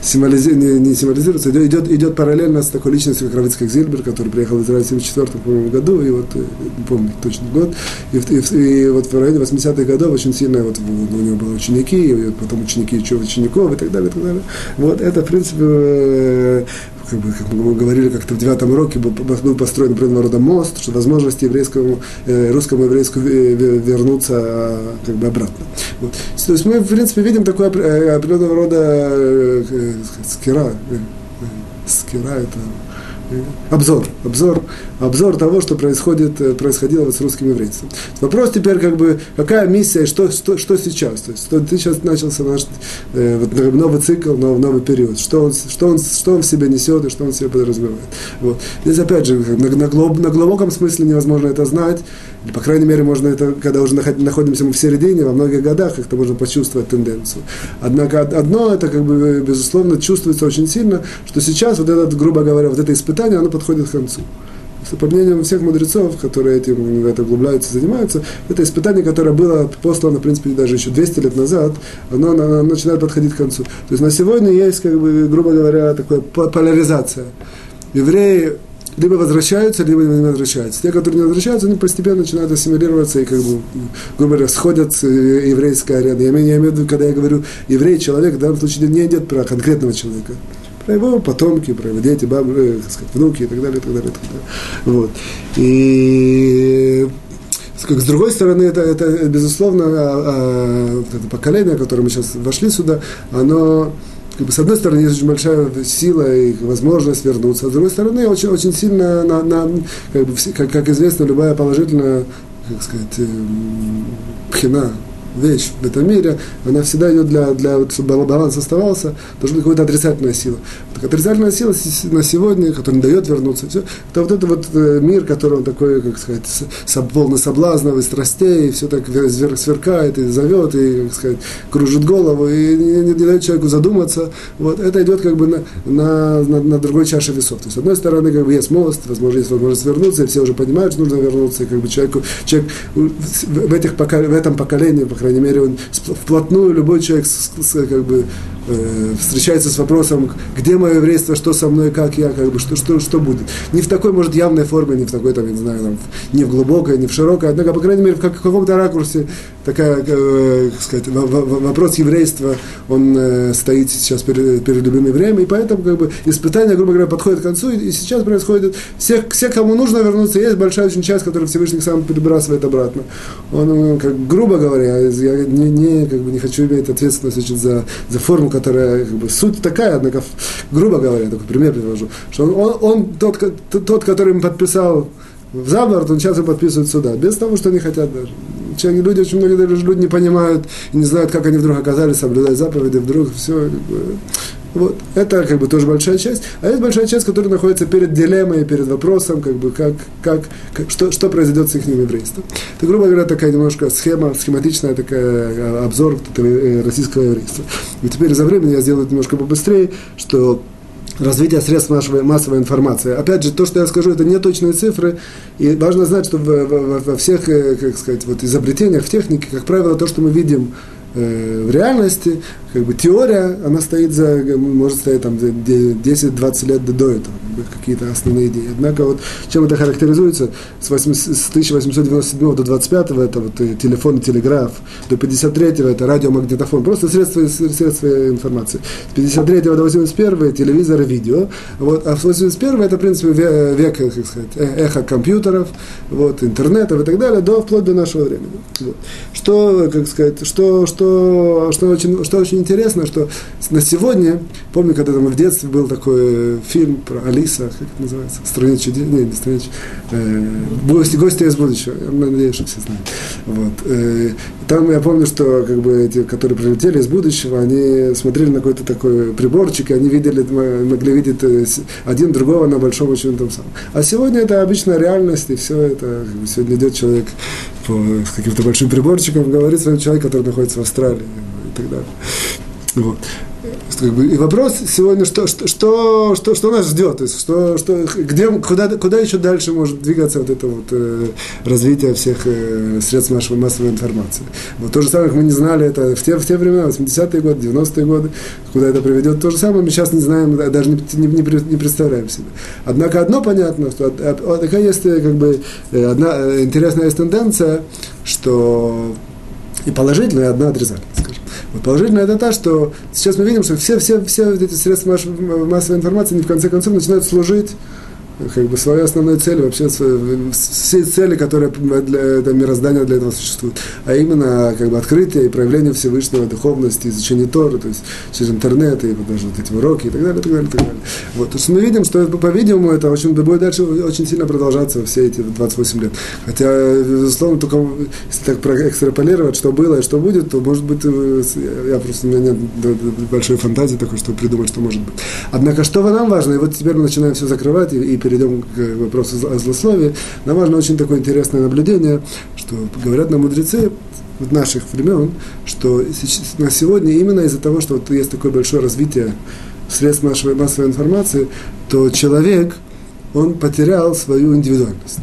символизи, не, не символизируется, идет, идет параллельно с такой личностью, как Равицкак Зильбер, который приехал в Израиль в 1974 году, и вот, э, помню точный год, и, и, и вот в районе 80-х годов очень сильно, вот у него были ученики, и потом ученики учеников и так далее, и так далее. Вот это, в принципе, э, как, бы, как мы говорили как-то в девятом уроке, был, построен определенного рода мост, что возможность еврейскому, э, русскому еврейскому вернуться а, как бы обратно. Вот. То есть мы, в принципе, видим такой э, определенного рода э, э, скира, э, э, скира это обзор, обзор, обзор того, что происходит, э, происходило вот с русским еврейством. Вопрос теперь, как бы, какая миссия, что, что, что сейчас? То есть, что, ты сейчас начался наш э, вот, новый цикл, новый, новый период. Что он, что, он, что он в себе несет и что он в себе подразумевает. Вот. Здесь, опять же, на, на, глоб, на глубоком смысле невозможно это знать. По крайней мере, можно это, когда уже находимся мы в середине, во многих годах, как-то можно почувствовать тенденцию. Однако одно, это, как бы, безусловно, чувствуется очень сильно, что сейчас вот этот, грубо говоря, вот это испытание, оно подходит к концу. По мнению всех мудрецов, которые этим это углубляются, занимаются, это испытание, которое было послано, в принципе, даже еще 200 лет назад, оно, оно начинает подходить к концу. То есть на сегодня есть, как бы, грубо говоря, такая поляризация. Евреи либо возвращаются, либо не возвращаются. Те, которые не возвращаются, они постепенно начинают ассимилироваться и, как бы, грубо говоря, сходят с э, еврейской арены. Я имею, я имею в виду, когда я говорю еврей, человек, в данном случае не идет про конкретного человека про его потомки, про его дети, бабы, э, так сказать, внуки и так далее, и так далее, и так далее. Вот. И с другой стороны, это, это безусловно, а, а, это поколение, которое мы сейчас вошли сюда, оно как бы, с одной стороны, есть очень большая сила и возможность вернуться, а с другой стороны, очень, очень сильно, на, на, как, бы, как, как известно, любая положительная, как сказать, эм, пхина, вещь в этом мире, она всегда идет для, для чтобы баланс оставался, должна быть какая-то отрицательная сила. Так отрицательная сила на сегодня, которая не дает вернуться, все, это вот этот вот э, мир, который он такой, как сказать, полный соблазнов и страстей, и все так сверкает и зовет, и, как сказать, кружит голову, и не, не дает человеку задуматься. Вот это идет как бы на, на, на, на другой чаше весов. То есть, с одной стороны, как бы есть мост, возможно, есть возможность вернуться, и все уже понимают, что нужно вернуться, и как бы человеку, человек в, этих, в этом поколении, по крайней мере, он вплотную, любой человек как бы э, встречается с вопросом, где мое еврейство, что со мной, как я, как бы, что, что, что будет. Не в такой, может, явной форме, не в такой, там, я не знаю, там, не в глубокой, не в широкой, однако, по крайней мере, в, как, в каком-то ракурсе такая, э, как сказать, вопрос еврейства, он э, стоит сейчас перед, перед любым евреем, и поэтому, как бы, испытание, грубо говоря, подходит к концу, и, сейчас происходит, все, все, кому нужно вернуться, есть большая очень часть, которую Всевышний сам перебрасывает обратно. Он, как, грубо говоря, я не, не, как бы, не хочу иметь ответственность за, за форму, которая, как бы, суть такая, однако, грубо говоря, такой пример привожу, что он, он, тот, тот, который им подписал в Заборд, он часто подписывает сюда, без того, что они хотят даже. Человек, люди, очень многие даже люди не понимают не знают, как они вдруг оказались соблюдать заповеди, вдруг все. Как бы, вот. Это как бы тоже большая часть. А есть большая часть, которая находится перед дилеммой, перед вопросом, как бы, как, как, как, что, что произойдет с их еврейством. Это, грубо говоря, такая немножко схема, схематичная такая а, обзор э, российского еврейства. И теперь за время я сделаю немножко побыстрее, что развития средств массовой, массовой информации. Опять же, то, что я скажу, это не точные цифры, и важно знать, что во, во, во всех, э, как сказать, вот изобретениях в технике, как правило, то, что мы видим э, в реальности, как бы теория, она стоит за, может стоять там 10-20 лет до этого, какие-то основные идеи. Однако вот чем это характеризуется, с, 8, с 1897 до 25 это вот э, телефон телеграф, до 53 это радиомагнитофон, просто средства, средства информации. С 53 до 81 телевизор и видео, вот, а с 81 это, в принципе, век, как сказать, э, эхо компьютеров, вот, интернетов и так далее, до, вплоть до нашего времени. Вот. Что, как сказать, что, что, что, очень, что очень интересно, что на сегодня, помню, когда там в детстве был такой фильм про Алиса, как это называется, страница чудес, не, не страница, э, гости, из будущего, я надеюсь, что все знают. Вот. Э, там я помню, что как бы эти, которые прилетели из будущего, они смотрели на какой-то такой приборчик, и они видели, могли видеть э, один другого на большом очень том самом. А сегодня это обычная реальность, и все это, как сегодня идет человек по, с каким-то большим приборчиком, говорит с вами человек, который находится в Австралии так далее. Вот. И вопрос сегодня, что, что, что, что, нас ждет, то есть что, что, где, куда, куда еще дальше может двигаться вот это вот э, развитие всех э, средств нашей массовой информации. Вот то же самое, мы не знали это в те, в те времена, 80-е годы, 90-е годы, куда это приведет, то же самое мы сейчас не знаем, даже не, не, не, не представляем себе. Однако одно понятно, что такая есть э, как бы э, одна э, интересная есть тенденция, что и положительная, и одна отрицательная. Вот положительно это та, что сейчас мы видим, что все, все, все эти средства массовой информации, они в конце концов начинают служить как бы своей основной целью, вообще все цели, которые для этого мироздания для этого существуют, а именно как бы открытие и проявление Всевышнего духовности, изучение Торы, то есть через интернет и вот даже вот эти уроки и так далее, и так далее, и так далее. Вот, то есть мы видим, что по-видимому это очень, будет дальше очень сильно продолжаться все эти 28 лет. Хотя, безусловно, только если так проэкстраполировать, что было и что будет, то может быть, э, я просто, у меня нет большой фантазии такой, чтобы придумать, что может быть. Однако, что нам важно, и вот теперь мы начинаем все закрывать и, и перейдем к вопросу о злословии, нам важно очень такое интересное наблюдение, что говорят нам мудрецы вот наших времен, что на сегодня именно из-за того, что вот есть такое большое развитие средств нашей массовой информации, то человек, он потерял свою индивидуальность.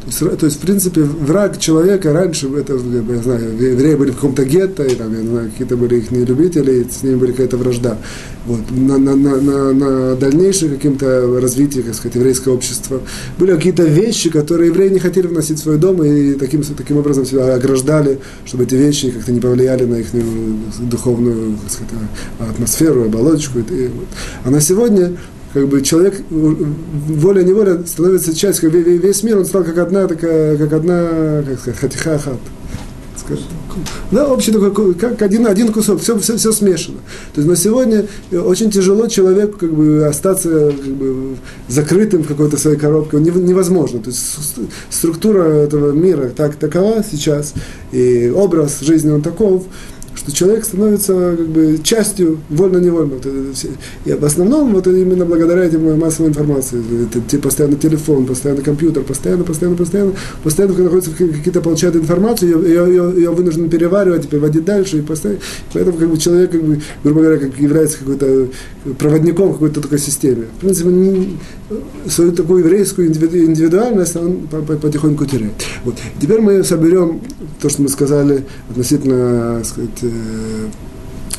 То есть, то есть, в принципе, враг человека раньше, это, я знаю, евреи были в каком-то гетто, и там, я знаю, какие-то были их любители, и с ними были какая-то вражда. Вот. На, на, на, на, на дальнейшее каким-то развитии, как сказать, еврейского общества были какие-то вещи, которые евреи не хотели вносить в свой дом, и таким, таким образом себя ограждали, чтобы эти вещи как-то не повлияли на их духовную как сказать, атмосферу, оболочку. И, и, вот. А на сегодня как бы человек воля-неволя становится частью, весь мир, он стал как одна такая, как одна, как сказать, хатиха хат. Да, общий такой, как один, один кусок, все, все, все смешано. То есть на сегодня очень тяжело человеку как бы, остаться как бы, закрытым в какой-то своей коробке. Невозможно. То есть структура этого мира так такова сейчас, и образ жизни он таков, что человек становится как бы частью вольно-невольно. И в основном вот именно благодаря этим массовой информации. Это постоянно телефон, постоянно компьютер, постоянно, постоянно, постоянно, постоянно находится какие-то получают информацию, ее, ее, ее вынужден переваривать, переводить дальше, и постоянно, поэтому как бы человек, как бы, грубо говоря, как является какой-то проводником какой-то такой системе. В принципе, свою такую еврейскую индивидуальность он потихоньку теряет. Вот. Теперь мы соберем то, что мы сказали относительно сказать,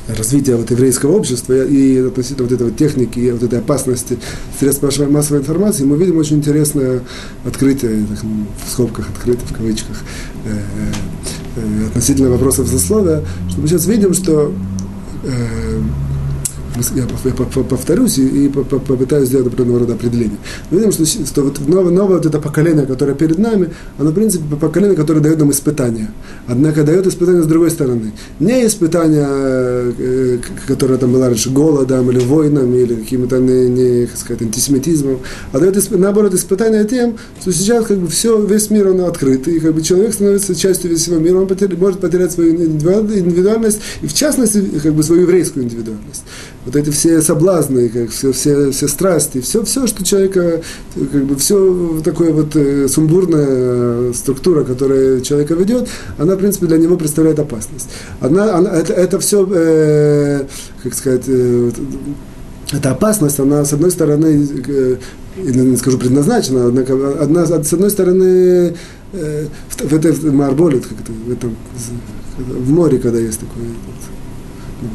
развития вот еврейского общества и относительно вот этой техники и вот этой опасности средств массовой информации, мы видим очень интересное открытие, так, в скобках открытое, в кавычках, э, э, относительно вопросов засловия, что мы сейчас видим, что э, я повторюсь и, попытаюсь сделать определенного рода определение. Мы видим, что, что вот новое, новое вот это поколение, которое перед нами, оно, в принципе, поколение, которое дает нам испытания. Однако дает испытания с другой стороны. Не испытания, э, которое там было раньше голодом или войнами, или каким-то не, не, сказать, антисемитизмом, а дает, наоборот, испытания тем, что сейчас как бы все, весь мир, он открыт, и как бы человек становится частью всего мира, он потеря, может потерять свою индивидуальность, и в частности, как бы свою еврейскую индивидуальность вот эти все соблазны, как все, все, все страсти, все, все, что человека, как бы все такое вот э, сумбурная структура, которая человека ведет, она, в принципе, для него представляет опасность. Она, она, это, это все, э, как сказать, э, эта опасность, она, с одной стороны, э, не скажу предназначена, однако, одна, с одной стороны, э, в, в этой марболе, как это, в, этом, в море, когда есть такое,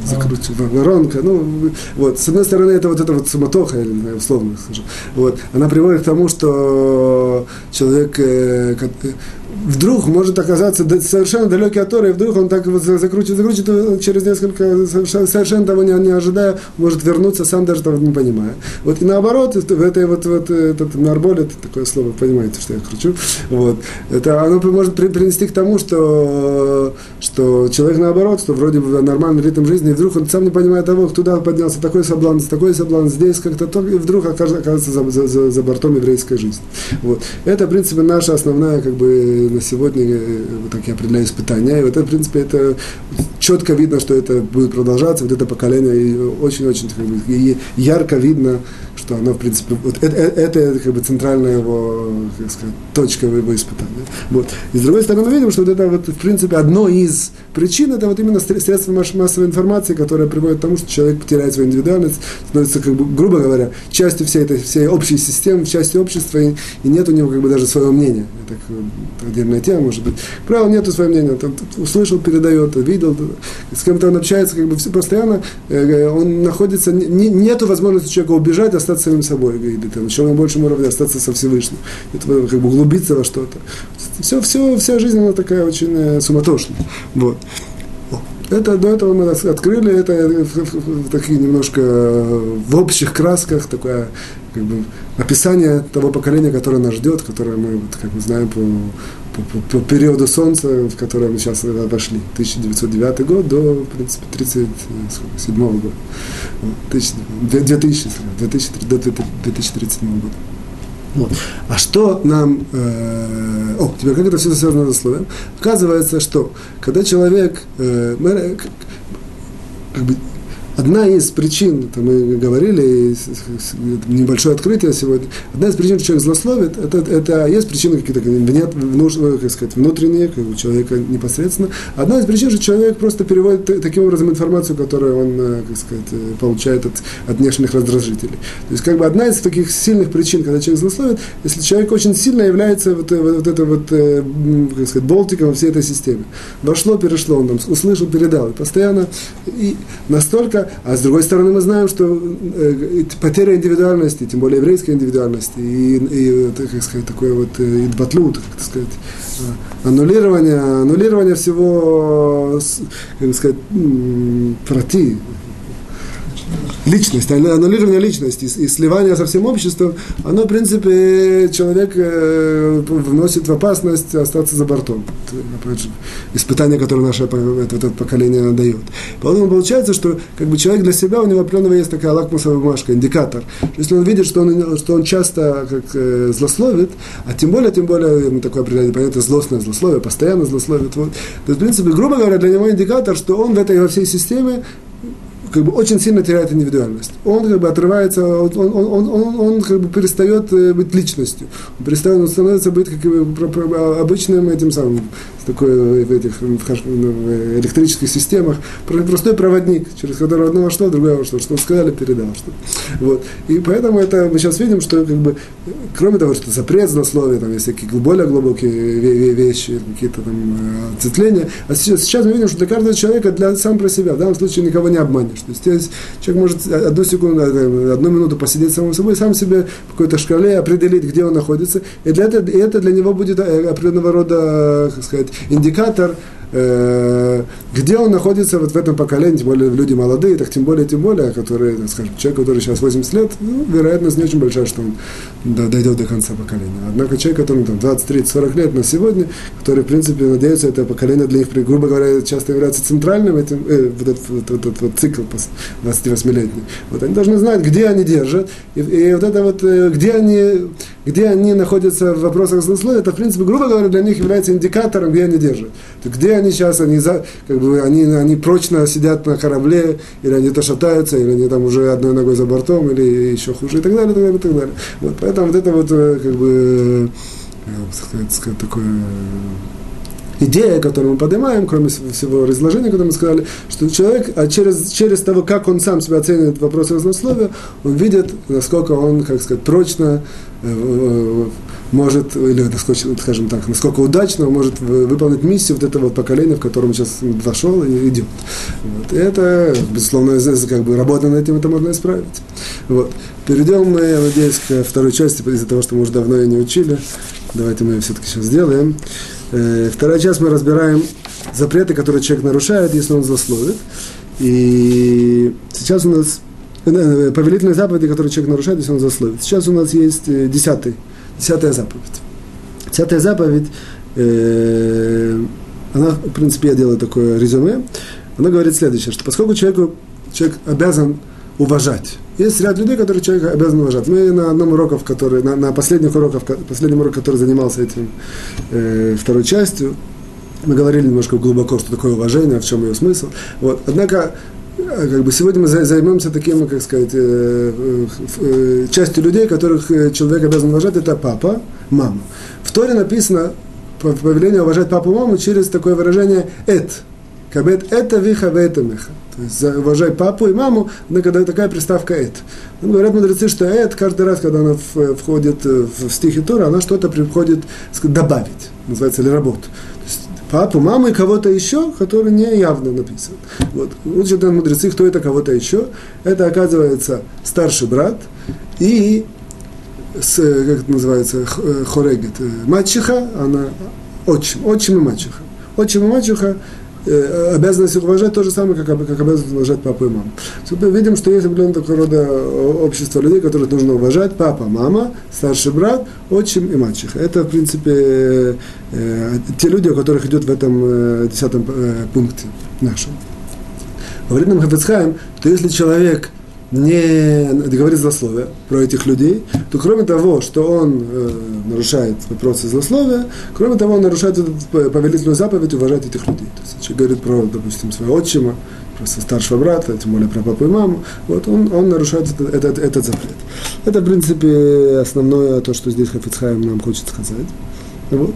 закручивать, воронка, ну, вот, с одной стороны, это вот эта вот суматоха, или, условно скажу, вот, она приводит к тому, что человек, э, вдруг может оказаться совершенно далекий от Торы, и вдруг он так вот закручивает, закручивает, через несколько, совершенно того не, не ожидая, может вернуться, сам даже того не понимая. Вот и наоборот, в этой вот, вот этот нарболь, это такое слово, понимаете, что я кручу, вот, это оно может принести к тому, что, что человек наоборот, что вроде бы нормальный ритм жизни, и вдруг он сам не понимает того, туда поднялся, такой соблазн, такой соблазн, здесь как-то то, и вдруг оказывается за, за, за бортом еврейской жизни. Вот. Это, в принципе, наша основная как бы на сегодня э, вот так я определяю испытания. И вот это, в принципе, это четко видно, что это будет продолжаться, вот это поколение, очень-очень как бы, ярко видно, что оно, в принципе, вот это, это, это как бы центральная его, как сказать, точка его испытания. Вот. И с другой стороны, мы видим, что вот это, вот, в принципе, одно из причин, это вот именно средства массовой информации, которое приводит к тому, что человек потеряет свою индивидуальность, становится, как бы, грубо говоря, частью всей этой всей общей системы, частью общества, и, и нет у него как бы даже своего мнения. Это, это отдельная тема, может быть. Правда, нету своего мнения. Он услышал, передает, видел, с кем-то он общается, как бы постоянно, э, он находится, не, нету возможности человека убежать, остаться самим собой, говорит, там, еще на большем уровне остаться со Всевышним, это как бы углубиться во что-то. Все, все, вся жизнь, она такая очень э, суматошная. Вот. Это до этого мы открыли, это в, в, в такие немножко в общих красках, такое как бы описание того поколения, которое нас ждет, которое мы, вот, как мы знаем, по, по, по, по периоду Солнца, в которое мы сейчас вошли, 1909 год до, в принципе, 1937 года. 2000, 2000, 2000, до 2037 года. Вот. А что нам... Э, о, теперь как это все связано с словом? Оказывается, что когда человек... Э, как бы, Одна из причин, это мы говорили, небольшое открытие сегодня, одна из причин, что человек злословит, это, это есть причины какие-то нет, как сказать, внутренние, у человека непосредственно. Одна из причин, что человек просто переводит таким образом информацию, которую он, э, как сказать, э, получает от, от внешних раздражителей. То есть, как бы одна из таких сильных причин, когда человек злословит, если человек очень сильно является вот, э, вот, вот это вот, как сказать, болтиком во всей этой системе. Вошло, перешло, он там услышал, передал. И постоянно, и настолько а с другой стороны мы знаем, что э, потеря индивидуальности, тем более еврейской индивидуальности, и, и как сказать, такое вот э, идбатлут, как сказать, э, аннулирование, аннулирование всего, как сказать, проти, личность, аннулирование личности и сливание со всем обществом, оно, в принципе, человек э, вносит в опасность остаться за бортом. Испытание, которое наше это, поколение дает. Поэтому получается, что как бы человек для себя, у него определенного есть такая лакмусовая бумажка, индикатор. Если он видит, что он, что он часто как, э, злословит, а тем более, тем более, мы такое определение, понятие, злостное злословие, постоянно злословит, вот, то, в принципе, грубо говоря, для него индикатор, что он в этой во всей системе как бы очень сильно теряет индивидуальность. Он как бы отрывается, он, он, он, он, он как бы перестает э, быть личностью. Он перестает, он становится быть как бы обычным этим самым такой в этих в электрических системах, простой проводник, через который одно вошло, другое вошло, что сказали, передал. Что. Вот. И поэтому это мы сейчас видим, что как бы, кроме того, что запрет злословия, там есть всякие более глубокие вещи, какие-то там э, ответвления, а сейчас, сейчас мы видим, что для каждого человека, для сам про себя, в данном случае никого не обманешь. То есть человек может одну секунду, э, одну минуту посидеть самим собой, сам себе в какой-то шкале определить, где он находится, и, для этого, и это для него будет э, определенного рода, как сказать, индикатор Э, где он находится вот в этом поколении, тем более люди молодые, так тем более, тем более, которые, так скажем, человек, который сейчас 80 лет, ну, вероятность не очень большая, что он дойдет до конца поколения. Однако человек, которому там 20, 30, 40 лет на сегодня, который, в принципе, надеется, это поколение для них, грубо говоря, часто является центральным этим, э, вот этот вот, вот, вот, вот цикл 28-летний. Вот они должны знать, где они держат, и, и вот это вот, э, где они, где они находятся в вопросах злословия, это, в принципе, грубо говоря, для них является индикатором, где они держат. Где они сейчас, они, за, как бы, они, они прочно сидят на корабле, или они то шатаются, или они там уже одной ногой за бортом, или еще хуже, и так далее, и так далее, и так далее. Вот, поэтому вот это вот, э, как бы, э, сказать, сказать, такое идея, которую мы поднимаем, кроме всего разложения, которое мы сказали, что человек а через, через того, как он сам себя оценивает вопрос разнословия, он видит, насколько он, как сказать, прочно э, э, может, или, скажем так, насколько удачно он может выполнить миссию вот этого вот поколения, в котором сейчас вошел и идет. Вот. И это, безусловно, как бы работа над этим, это можно исправить. Вот. Перейдем мы, я надеюсь, к второй части, из-за того, что мы уже давно ее не учили. Давайте мы ее все-таки сейчас сделаем. Э, вторая часть мы разбираем запреты, которые человек нарушает, если он злословит. И сейчас у нас э, э, повелительные заповеди, которые человек нарушает, если он злословит. Сейчас у нас есть десятый, десятая заповедь. Десятая заповедь, э, она, в принципе, я делаю такое резюме, она говорит следующее, что поскольку человеку, человек обязан уважать. Есть ряд людей, которые человек обязан уважать. Мы на одном уроках, который, на, на последних уроках, последнем уроке, который занимался этим э, второй частью, мы говорили немножко глубоко, что такое уважение, в чем ее смысл. Вот. Однако, как бы сегодня мы займемся таким, как сказать, э, э, э, частью людей, которых человек обязан уважать, это папа, мама. В Торе написано повеление уважать папу маму через такое выражение «эт». Кабет это виха это меха. То есть уважай папу и маму, но когда такая приставка «эт». Ну, говорят мудрецы, что «эт» каждый раз, когда она входит в стихи Тора, она что-то приходит добавить, называется ли работу. Папу, маму и кого-то еще, который не явно написан. Вот. Учат мудрецы, кто это кого-то еще. Это, оказывается, старший брат и с, как это называется, хорегет, мачеха, она отчим, отчим и мачеха. Отчим и мачеха Э, обязанность их уважать то же самое, как, как обязанность уважать папу и маму. Мы видим, что есть определенное такого рода общество людей, которых нужно уважать. Папа, мама, старший брат, отчим и мальчик. Это, в принципе, э, те люди, у которых идет в этом э, десятом э, пункте нашем. Говорит нам Хафецхайм, что если человек не говорит злословия про этих людей, то кроме того, что он э, нарушает вопросы злословия, кроме того, он нарушает повелительную заповедь уважать этих людей. То есть, человек говорит про, допустим, своего отчима, про старшего брата, тем более про папу и маму, вот он, он нарушает этот, этот, этот запрет. Это, в принципе, основное то, что здесь Хафицхайм нам хочет сказать. Вот.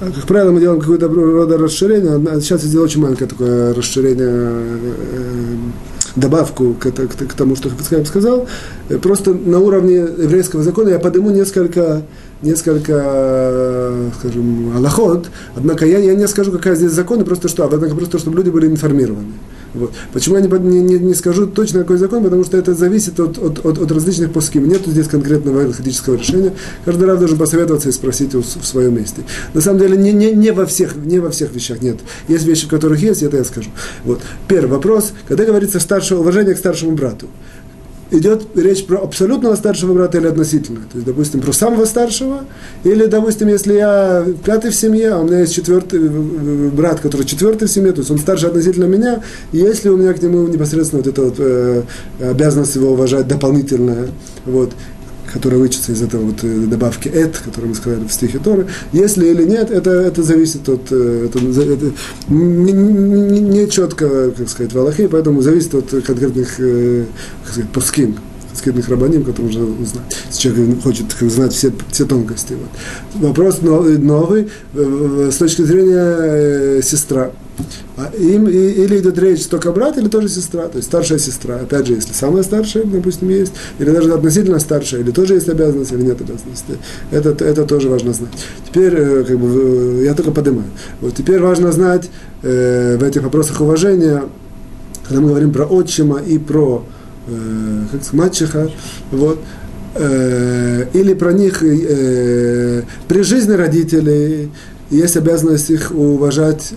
А, как правило, мы делаем какое-то рода расширение. Сейчас я сделал очень маленькое такое расширение э, добавку к, к, к тому, что Хафицхайм сказал, э, просто на уровне еврейского закона я подниму несколько, несколько скажем, аллахот, однако я, я не скажу, какая здесь закон, просто что, однако просто, чтобы люди были информированы. Вот. Почему я не, не, не скажу точно какой закон, потому что это зависит от, от, от, от различных пуским. Нет здесь конкретного алхатического решения. Каждый раз должен посоветоваться и спросить в, в своем месте. На самом деле не, не, не, во всех, не во всех вещах нет. Есть вещи, в которых есть, это я скажу. Вот. Первый вопрос. Когда говорится старшее, уважение к старшему брату, идет речь про абсолютного старшего брата или относительно. То есть, допустим, про самого старшего, или, допустим, если я пятый в семье, а у меня есть четвертый э, э, брат, который четвертый в семье, то есть он старше относительно меня, и если у меня к нему непосредственно вот эта вот, э, обязанность его уважать дополнительная, вот, которая вычится из этого вот э, добавки «эт», которую мы сказали в стихе Торы, если или нет, это, это зависит от, э, это, это не, не, не четко, как сказать, в Аллахе, поэтому зависит от конкретных, э, как сказать, пускин, скидных рабаним, которые нужно узнать. Если человек хочет знать все, все тонкости. Вот. Вопрос новый с точки зрения сестра. А им, и, или идет речь только брат, или тоже сестра, то есть старшая сестра. Опять же, если самая старшая, допустим, есть, или даже относительно старшая, или тоже есть обязанность, или нет обязанности. Это, это тоже важно знать. Теперь, э, как бы, я только поднимаю. Вот теперь важно знать э, в этих вопросах уважения, когда мы говорим про отчима и про э, как сказать, мачеха, вот, э, или про них э, при жизни родителей есть обязанность их уважать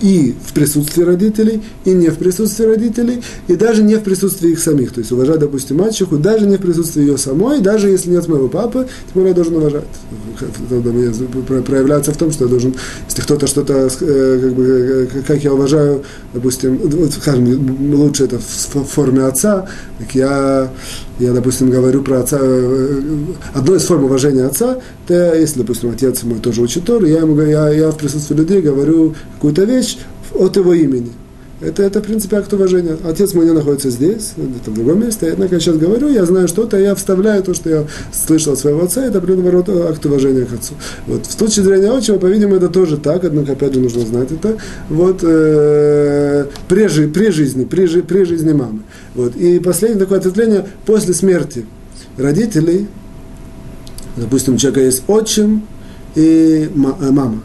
и в присутствии родителей, и не в присутствии родителей, и даже не в присутствии их самих. То есть уважать, допустим, мальчику, даже не в присутствии ее самой, даже если нет моего папы, тем более я должен уважать. Проявляться в том, что я должен, если кто-то что-то, э, как, бы, э, как я уважаю, допустим, скажем, лучше это в форме отца, так я я, допустим, говорю про отца, э, одной из форм уважения отца, это если, допустим, отец мой тоже учит я, ему, я, я в присутствии людей говорю какую-то вещь от его имени. Это, это, в принципе, акт уважения. Отец мой не находится здесь, где-то в другом месте. Однако я сейчас говорю, я знаю что-то, я вставляю то, что я слышал от своего отца, это, примерно, акт уважения к отцу. Вот. С точки зрения отчима, по-видимому, это тоже так, однако, опять же, нужно знать это. Вот, э, при, при жизни, при, при жизни мамы. Вот. И последнее такое ответвление, после смерти родителей, допустим, у человека есть отчим и э, мама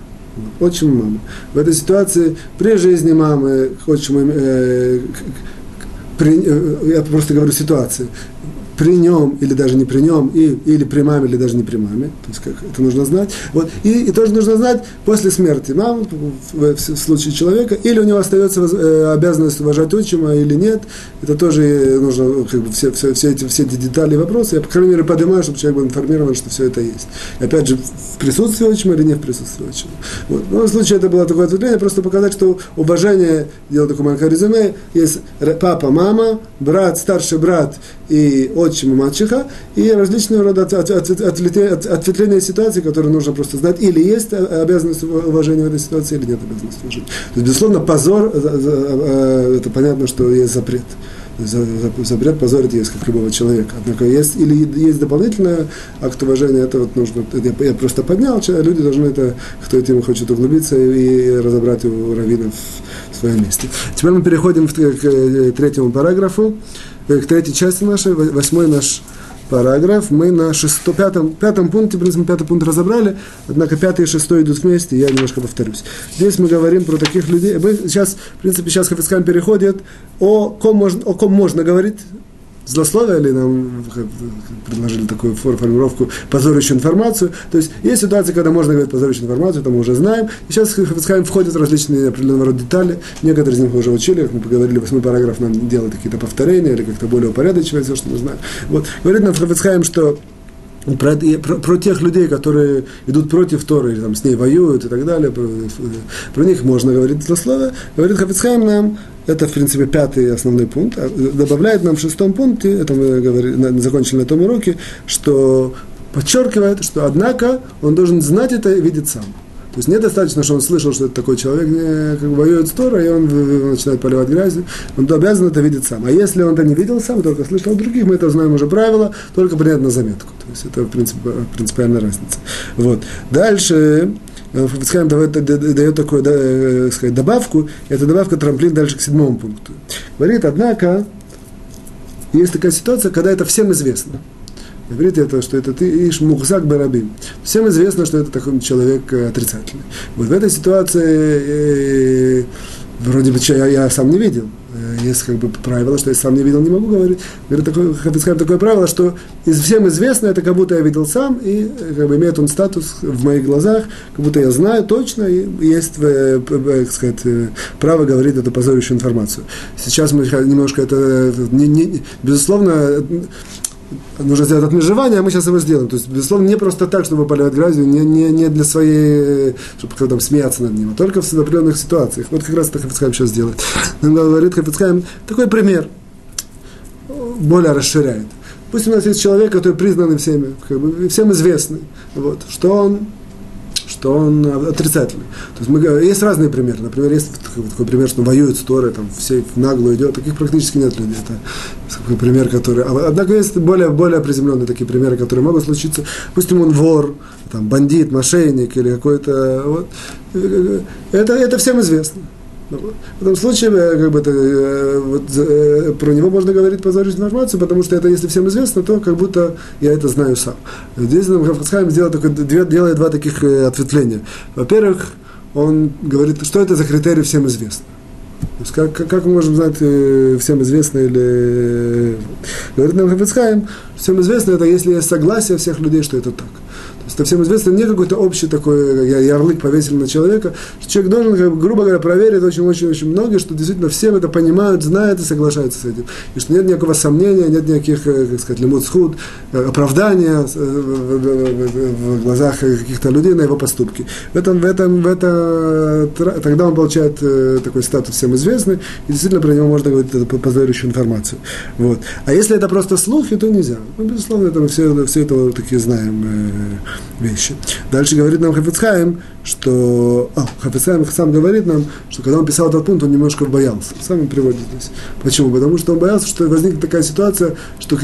отчим мама. В этой ситуации при жизни мамы, отчима, э, при, э, я просто говорю ситуации, при нем или даже не при нем, и, или при маме, или даже не при маме. То есть как это нужно знать. Вот. И, и тоже нужно знать после смерти мамы, в, в, в случае человека, или у него остается э, обязанность уважать отчима или нет. Это тоже нужно, как бы, все, все, все, эти, все эти детали и вопросы. Я, по крайней мере, поднимаю, чтобы человек был информирован, что все это есть. И опять же, в присутствии отчима или не в присутствии отчима. Вот. В любом случае, это было такое ответвление, просто показать, что уважение, делал такое маленькое резюме, есть папа, мама, брат, старший брат и отчим и мачеха, и различные рода от, от, от, от, ответвления ситуации, которые нужно просто знать, или есть обязанность уважения в этой ситуации, или нет обязанности уважения. То есть, безусловно, позор, э, это понятно, что есть запрет. Запрет позорить есть, как любого человека. Однако есть, или есть дополнительный акт уважения, это вот нужно, я, я просто поднял, люди должны это, кто этим хочет углубиться и, и разобрать у раввинов в своем месте. Теперь мы переходим к, к третьему параграфу. Э, к третьей части нашей, восьмой наш параграф. Мы на шесто, пятом, пятом пункте, в принципе, пятый пункт разобрали, однако пятый и шестой идут вместе, я немножко повторюсь. Здесь мы говорим про таких людей. Мы сейчас, в принципе, сейчас Хафицкам переходит о ком можно, о ком можно говорить, злословие, или нам предложили такую формулировку позорящую информацию. То есть есть ситуации, когда можно говорить позорящую информацию, это мы уже знаем. И сейчас в входят различные определенного рода детали. Некоторые из них мы уже учили, как мы поговорили, восьмой параграф нам делает какие-то повторения или как-то более упорядочивать все, что мы знаем. Вот. Говорит нам Хафицхайм, что про, про, про тех людей, которые идут против Торы, или там с ней воюют и так далее, про, про них можно говорить злословие. Говорит Хафицхайм нам, это, в принципе, пятый основной пункт. А, добавляет нам в шестом пункте, это мы говорили, закончили на том уроке, что подчеркивает, что, однако, он должен знать это и видеть сам. То есть недостаточно, что он слышал, что это такой человек не, как бы воюет с Торой, и он начинает поливать грязью. Он обязан это видеть сам. А если он это не видел сам, только слышал от других, мы это знаем уже правило, только принять на заметку. То есть это, в принципе, принципиальная разница. Вот. Дальше Фабицхайм дает такую да, э, сказать, добавку, эта добавка трамплин дальше к седьмому пункту. Говорит, однако, есть такая ситуация, когда это всем известно. Говорит это, что это ты ишь мухзак барабим. Всем известно, что это такой человек э, отрицательный. Вот в этой ситуации э, вроде бы я, я сам не видел. Э, есть как бы правило, что я сам не видел, не могу говорить. Говорит, такое, Хафицхайм такое правило, что из всем известно, это как будто я видел сам, и как бы имеет он статус в моих глазах, как будто я знаю точно, и есть, как сказать, право говорить эту позорящую информацию. Сейчас мы немножко это, не, не, безусловно, нужно сделать отмежевание, а мы сейчас его сделаем. То есть, безусловно, не просто так, чтобы поливать грязью, не, не, не для своей, чтобы там смеяться над ним, а только в определенных ситуациях. Вот как раз это Хафицхайм сейчас делает. Он говорит Хафицхайм, такой пример, более расширяет. Пусть у нас есть человек, который признан всеми, как бы, всем известный, вот, что он что он отрицательный. То есть мы, есть разные примеры. Например, есть такой, такой пример, что воюют с там все в наглую идет. Таких практически нет людей. Это такой пример, который... А, однако есть более, более приземленные такие примеры, которые могут случиться. Допустим, он вор, там, бандит, мошенник или какой-то... Вот. Это, это всем известно. В этом случае э, как бы, это, э, вот, э, про него можно говорить позорить информацию, потому что это, если всем известно, то как будто я это знаю сам. Здесь нам Хафцхайм делает, делает два таких ответвления. Во-первых, он говорит, что это за критерий всем известно. Как, как, как мы можем знать всем известно или... Говорит нам Хафицхайм, всем известно это, если есть согласие всех людей, что это так это всем известно, не какой-то общий такой ярлык повесили на человека. Человек должен, грубо говоря, проверить очень-очень-очень многие, что действительно все это понимают, знают и соглашаются с этим. И что нет никакого сомнения, нет никаких, э, как сказать, лимут схуд, э, оправдания э, в глазах каких-то людей на его поступки. В этом, в этом, в это, тогда он получает такой статус всем известный, и действительно про него можно говорить эту позорящую информацию. Вот. А если это просто слухи, то нельзя. Ну, безусловно, это мы все, все это такие знаем вещи. Дальше говорит нам Хафицхайм, что... А, Хафицхайм сам говорит нам, что когда он писал этот пункт, он немножко боялся. Сам он приводит здесь. Почему? Потому что он боялся, что возникнет такая ситуация, что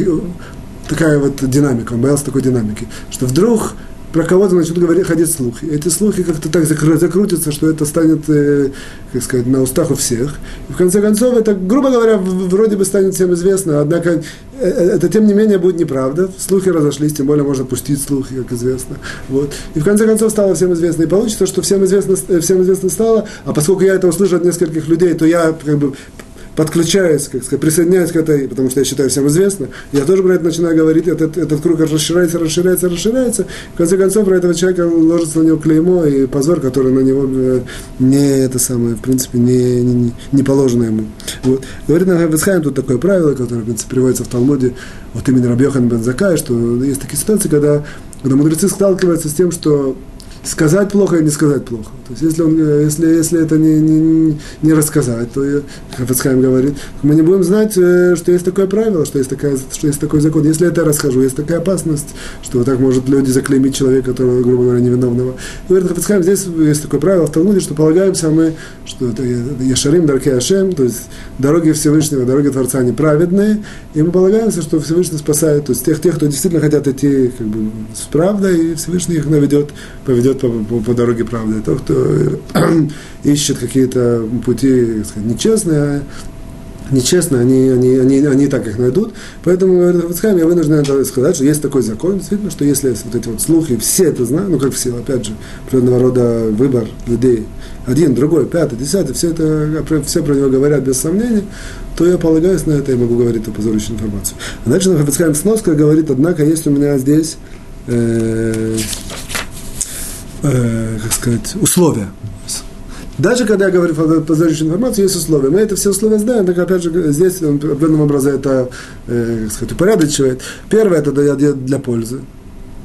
такая вот динамика, он боялся такой динамики, что вдруг про кого-то начнут говорить, ходить слухи. Эти слухи как-то так закрутятся, что это станет, э, как сказать, на устах у всех. И в конце концов, это, грубо говоря, вроде бы станет всем известно, однако э, э, это, тем не менее, будет неправда. Слухи разошлись, тем более можно пустить слухи, как известно. Вот. И в конце концов стало всем известно. И получится, что всем известно, всем известно стало, а поскольку я это услышал от нескольких людей, то я как бы подключаюсь, как сказать, присоединяюсь к этой, потому что я считаю всем известно, я тоже про это начинаю говорить, этот, этот круг расширяется, расширяется, расширяется, в конце концов про этого человека ложится на него клеймо и позор, который на него э, не это самое, в принципе, не, не, не положено ему. Вот. Говорит Навецхайм, тут такое правило, которое, в принципе, приводится в Талмуде, вот именно Рабьехан Бензакай, что есть такие ситуации, когда, когда мудрецы сталкиваются с тем, что сказать плохо и не сказать плохо. То есть, если, он, э, если, если это не, не, не рассказать, то Хафацхайм говорит, мы не будем знать, э, что есть такое правило, что есть, такая, что есть такой закон. Если это я расскажу, есть такая опасность, что вот так может люди заклеймить человека, которого, грубо говоря, невиновного. И говорит Хафацхайм, здесь есть такое правило в Талмуде, что полагаемся мы, что это Яшарим, Дарке Ашем, то есть дороги Всевышнего, дороги Творца неправедные, и мы полагаемся, что Всевышний спасает, то есть тех, тех кто действительно хотят идти как бы, с правдой, и Всевышний их наведет, поведет идет по, по, по дороге правды. Тот, кто ищет какие-то пути сказать, нечестные, нечестно, они, они, они, они так их найдут. Поэтому, говорит Хавицхайм, я вынужден сказать, что есть такой закон, действительно, что если вот эти вот слухи, все это знают, ну как все, опять же, определенного рода выбор людей, один, другой, пятый, десятый, все это, все про него говорят без сомнения, то я полагаюсь на это и могу говорить эту позорящую информацию. А дальше Хавицхайм сноска говорит, однако, есть у меня здесь э, э, как сказать, условия. Даже когда я говорю позорящую информацию, есть условия. Мы это все условия знаем, так опять же здесь он определенным образом это, э, как сказать, упорядочивает. Первое это я для пользы.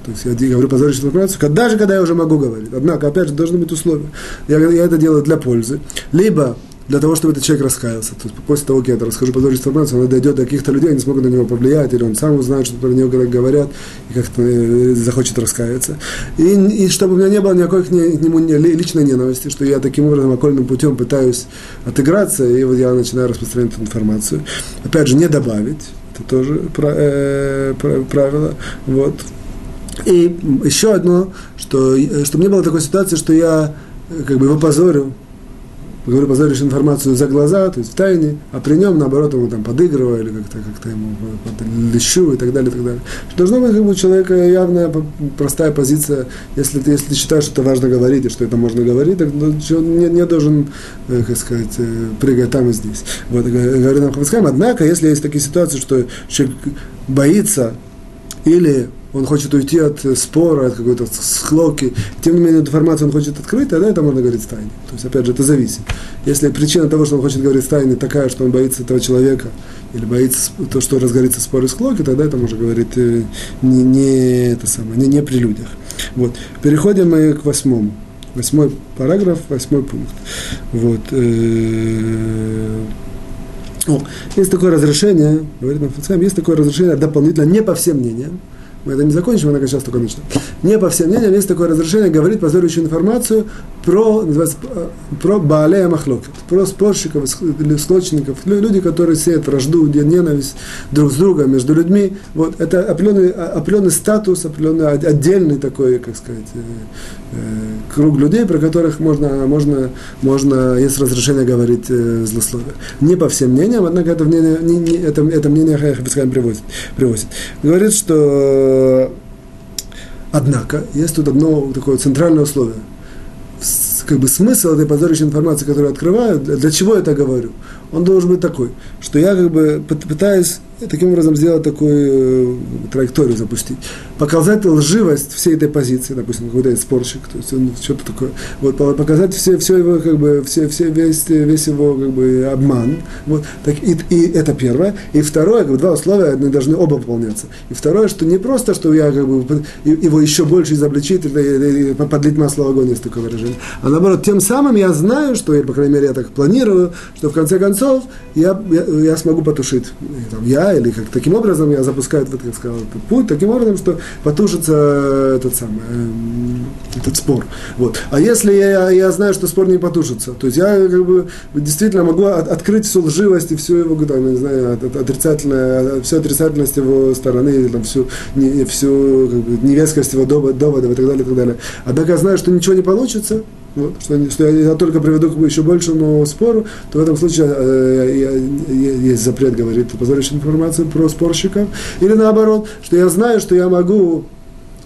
То есть я говорю позорящую информацию, даже когда я уже могу говорить. Однако, опять же, должны быть условия. Я, я это делаю для пользы. Либо для того, чтобы этот человек раскаялся. То есть после того, как я это расскажу позорную информацию, она дойдет до каких-то людей, они смогут на него повлиять, или он сам узнает, что про него говорят, и как-то э, захочет раскаяться. И, и чтобы у меня не было никакой к нему личной ненависти, что я таким образом окольным путем пытаюсь отыграться, и вот я начинаю распространять эту информацию. Опять же, не добавить, это тоже э, правило. Вот. И еще одно, что, э, чтобы не было такой ситуации, что я как бы его позорю, говорю, позоришь информацию за глаза, то есть в тайне, а при нем, наоборот, ему там подыгрываю или как-то как ему лещу и так далее, и так далее. Должна быть у человека явная простая позиция, если ты, если считаешь, что это важно говорить и что это можно говорить, так ну, он не, не должен, э, как сказать, э, прыгать там и здесь. Вот, говорю нам однако, если есть такие ситуации, что человек боится или он хочет уйти от э, спора, от какой-то схлоки, тем не менее эту информацию он хочет открыть, тогда это можно говорить в тайне. То есть, опять же, это зависит. Если причина того, что он хочет говорить в тайне, такая, что он боится этого человека, или боится то, что разгорится спор и схлоки, тогда это можно говорить э, не, не, это самое, не, не при людях. Вот. Переходим мы к восьмому. Восьмой параграф, восьмой пункт. Вот. О, есть такое разрешение, говорит Мафацхайм, есть такое разрешение дополнительно, не по всем мнениям, мы это не закончим, однако сейчас только начнем. Не по всем мнениям есть такое разрешение говорить позорящую информацию про, называется, про Баалея Махлокет, про спорщиков или склочников, люди, которые сеют вражду, ненависть друг с другом между людьми. Вот, это определенный, определенный статус, определенный отдельный такой, как сказать, э, э, круг людей, про которых можно, можно, можно есть разрешение говорить э, злословие. Не по всем мнениям, однако это мнение, не, не, это, это мнение Хаяхабискайм приводит, приводит. Говорит, что однако есть тут одно такое центральное условие – как бы смысл этой позорящей информации, которую открываю, для чего я это говорю, он должен быть такой, что я как бы пытаюсь таким образом сделать такую э, траекторию запустить. Показать лживость всей этой позиции, допустим, какой-то спорщик, то есть он что-то такое. Вот, показать все, все его, как бы, все, все, весь, весь его как бы, обман. Вот, так, и, и это первое. И второе, как бы, два условия, они должны оба выполняться. И второе, что не просто, что я как бы, его еще больше изобличить или, подлить масло в огонь, есть такое выражение. А наоборот, тем самым я знаю, что, по крайней мере, я так планирую, что в конце концов я, я, я смогу потушить. Там, я или как таким образом я запускаю этот, как сказал, путь, таким образом, что потушится этот самый, этот спор. Вот. А если я, я знаю, что спор не потушится, то есть я как бы, действительно могу от, открыть всю лживость и всю его, там, не знаю, отрицательное, всю отрицательность его стороны, там, всю, не, всю как бы, невескость его доводов и так далее, и так далее. Однако я знаю, что ничего не получится, вот, что, что я, только приведу к еще большему спору, то в этом случае э, я, есть запрет, говорит, позволить информацию про спорщиков. Или наоборот, что я знаю, что я могу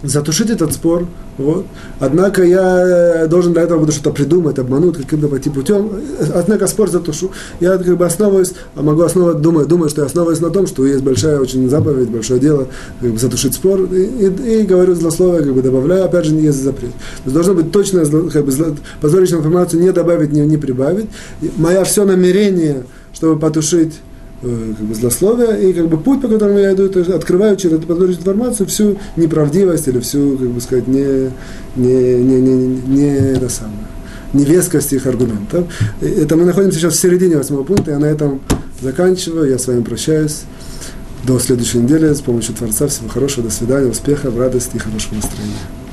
затушить этот спор, вот. Однако я должен для этого буду что-то придумать, обмануть, каким-то пойти путем. Однако спор затушу. Я как бы основываюсь, а могу основывать, думаю, думаю, что я основываюсь на том, что есть большая очень заповедь, большое дело как бы, затушить спор. И, и, и говорю злословие, как бы добавляю, опять же, не есть запрет. То должно быть точное, как бы, позволить информацию не добавить, не, не прибавить. Мое все намерение, чтобы потушить Э, как бы злословия, и как бы путь, по которому я иду, то есть открываю через эту информацию всю неправдивость или всю, как бы сказать, не, не, не, не, не это самое, невескость их аргументов. Это мы находимся сейчас в середине восьмого пункта, я на этом заканчиваю, я с вами прощаюсь. До следующей недели с помощью Творца. Всего хорошего, до свидания, успехов, радости и хорошего настроения.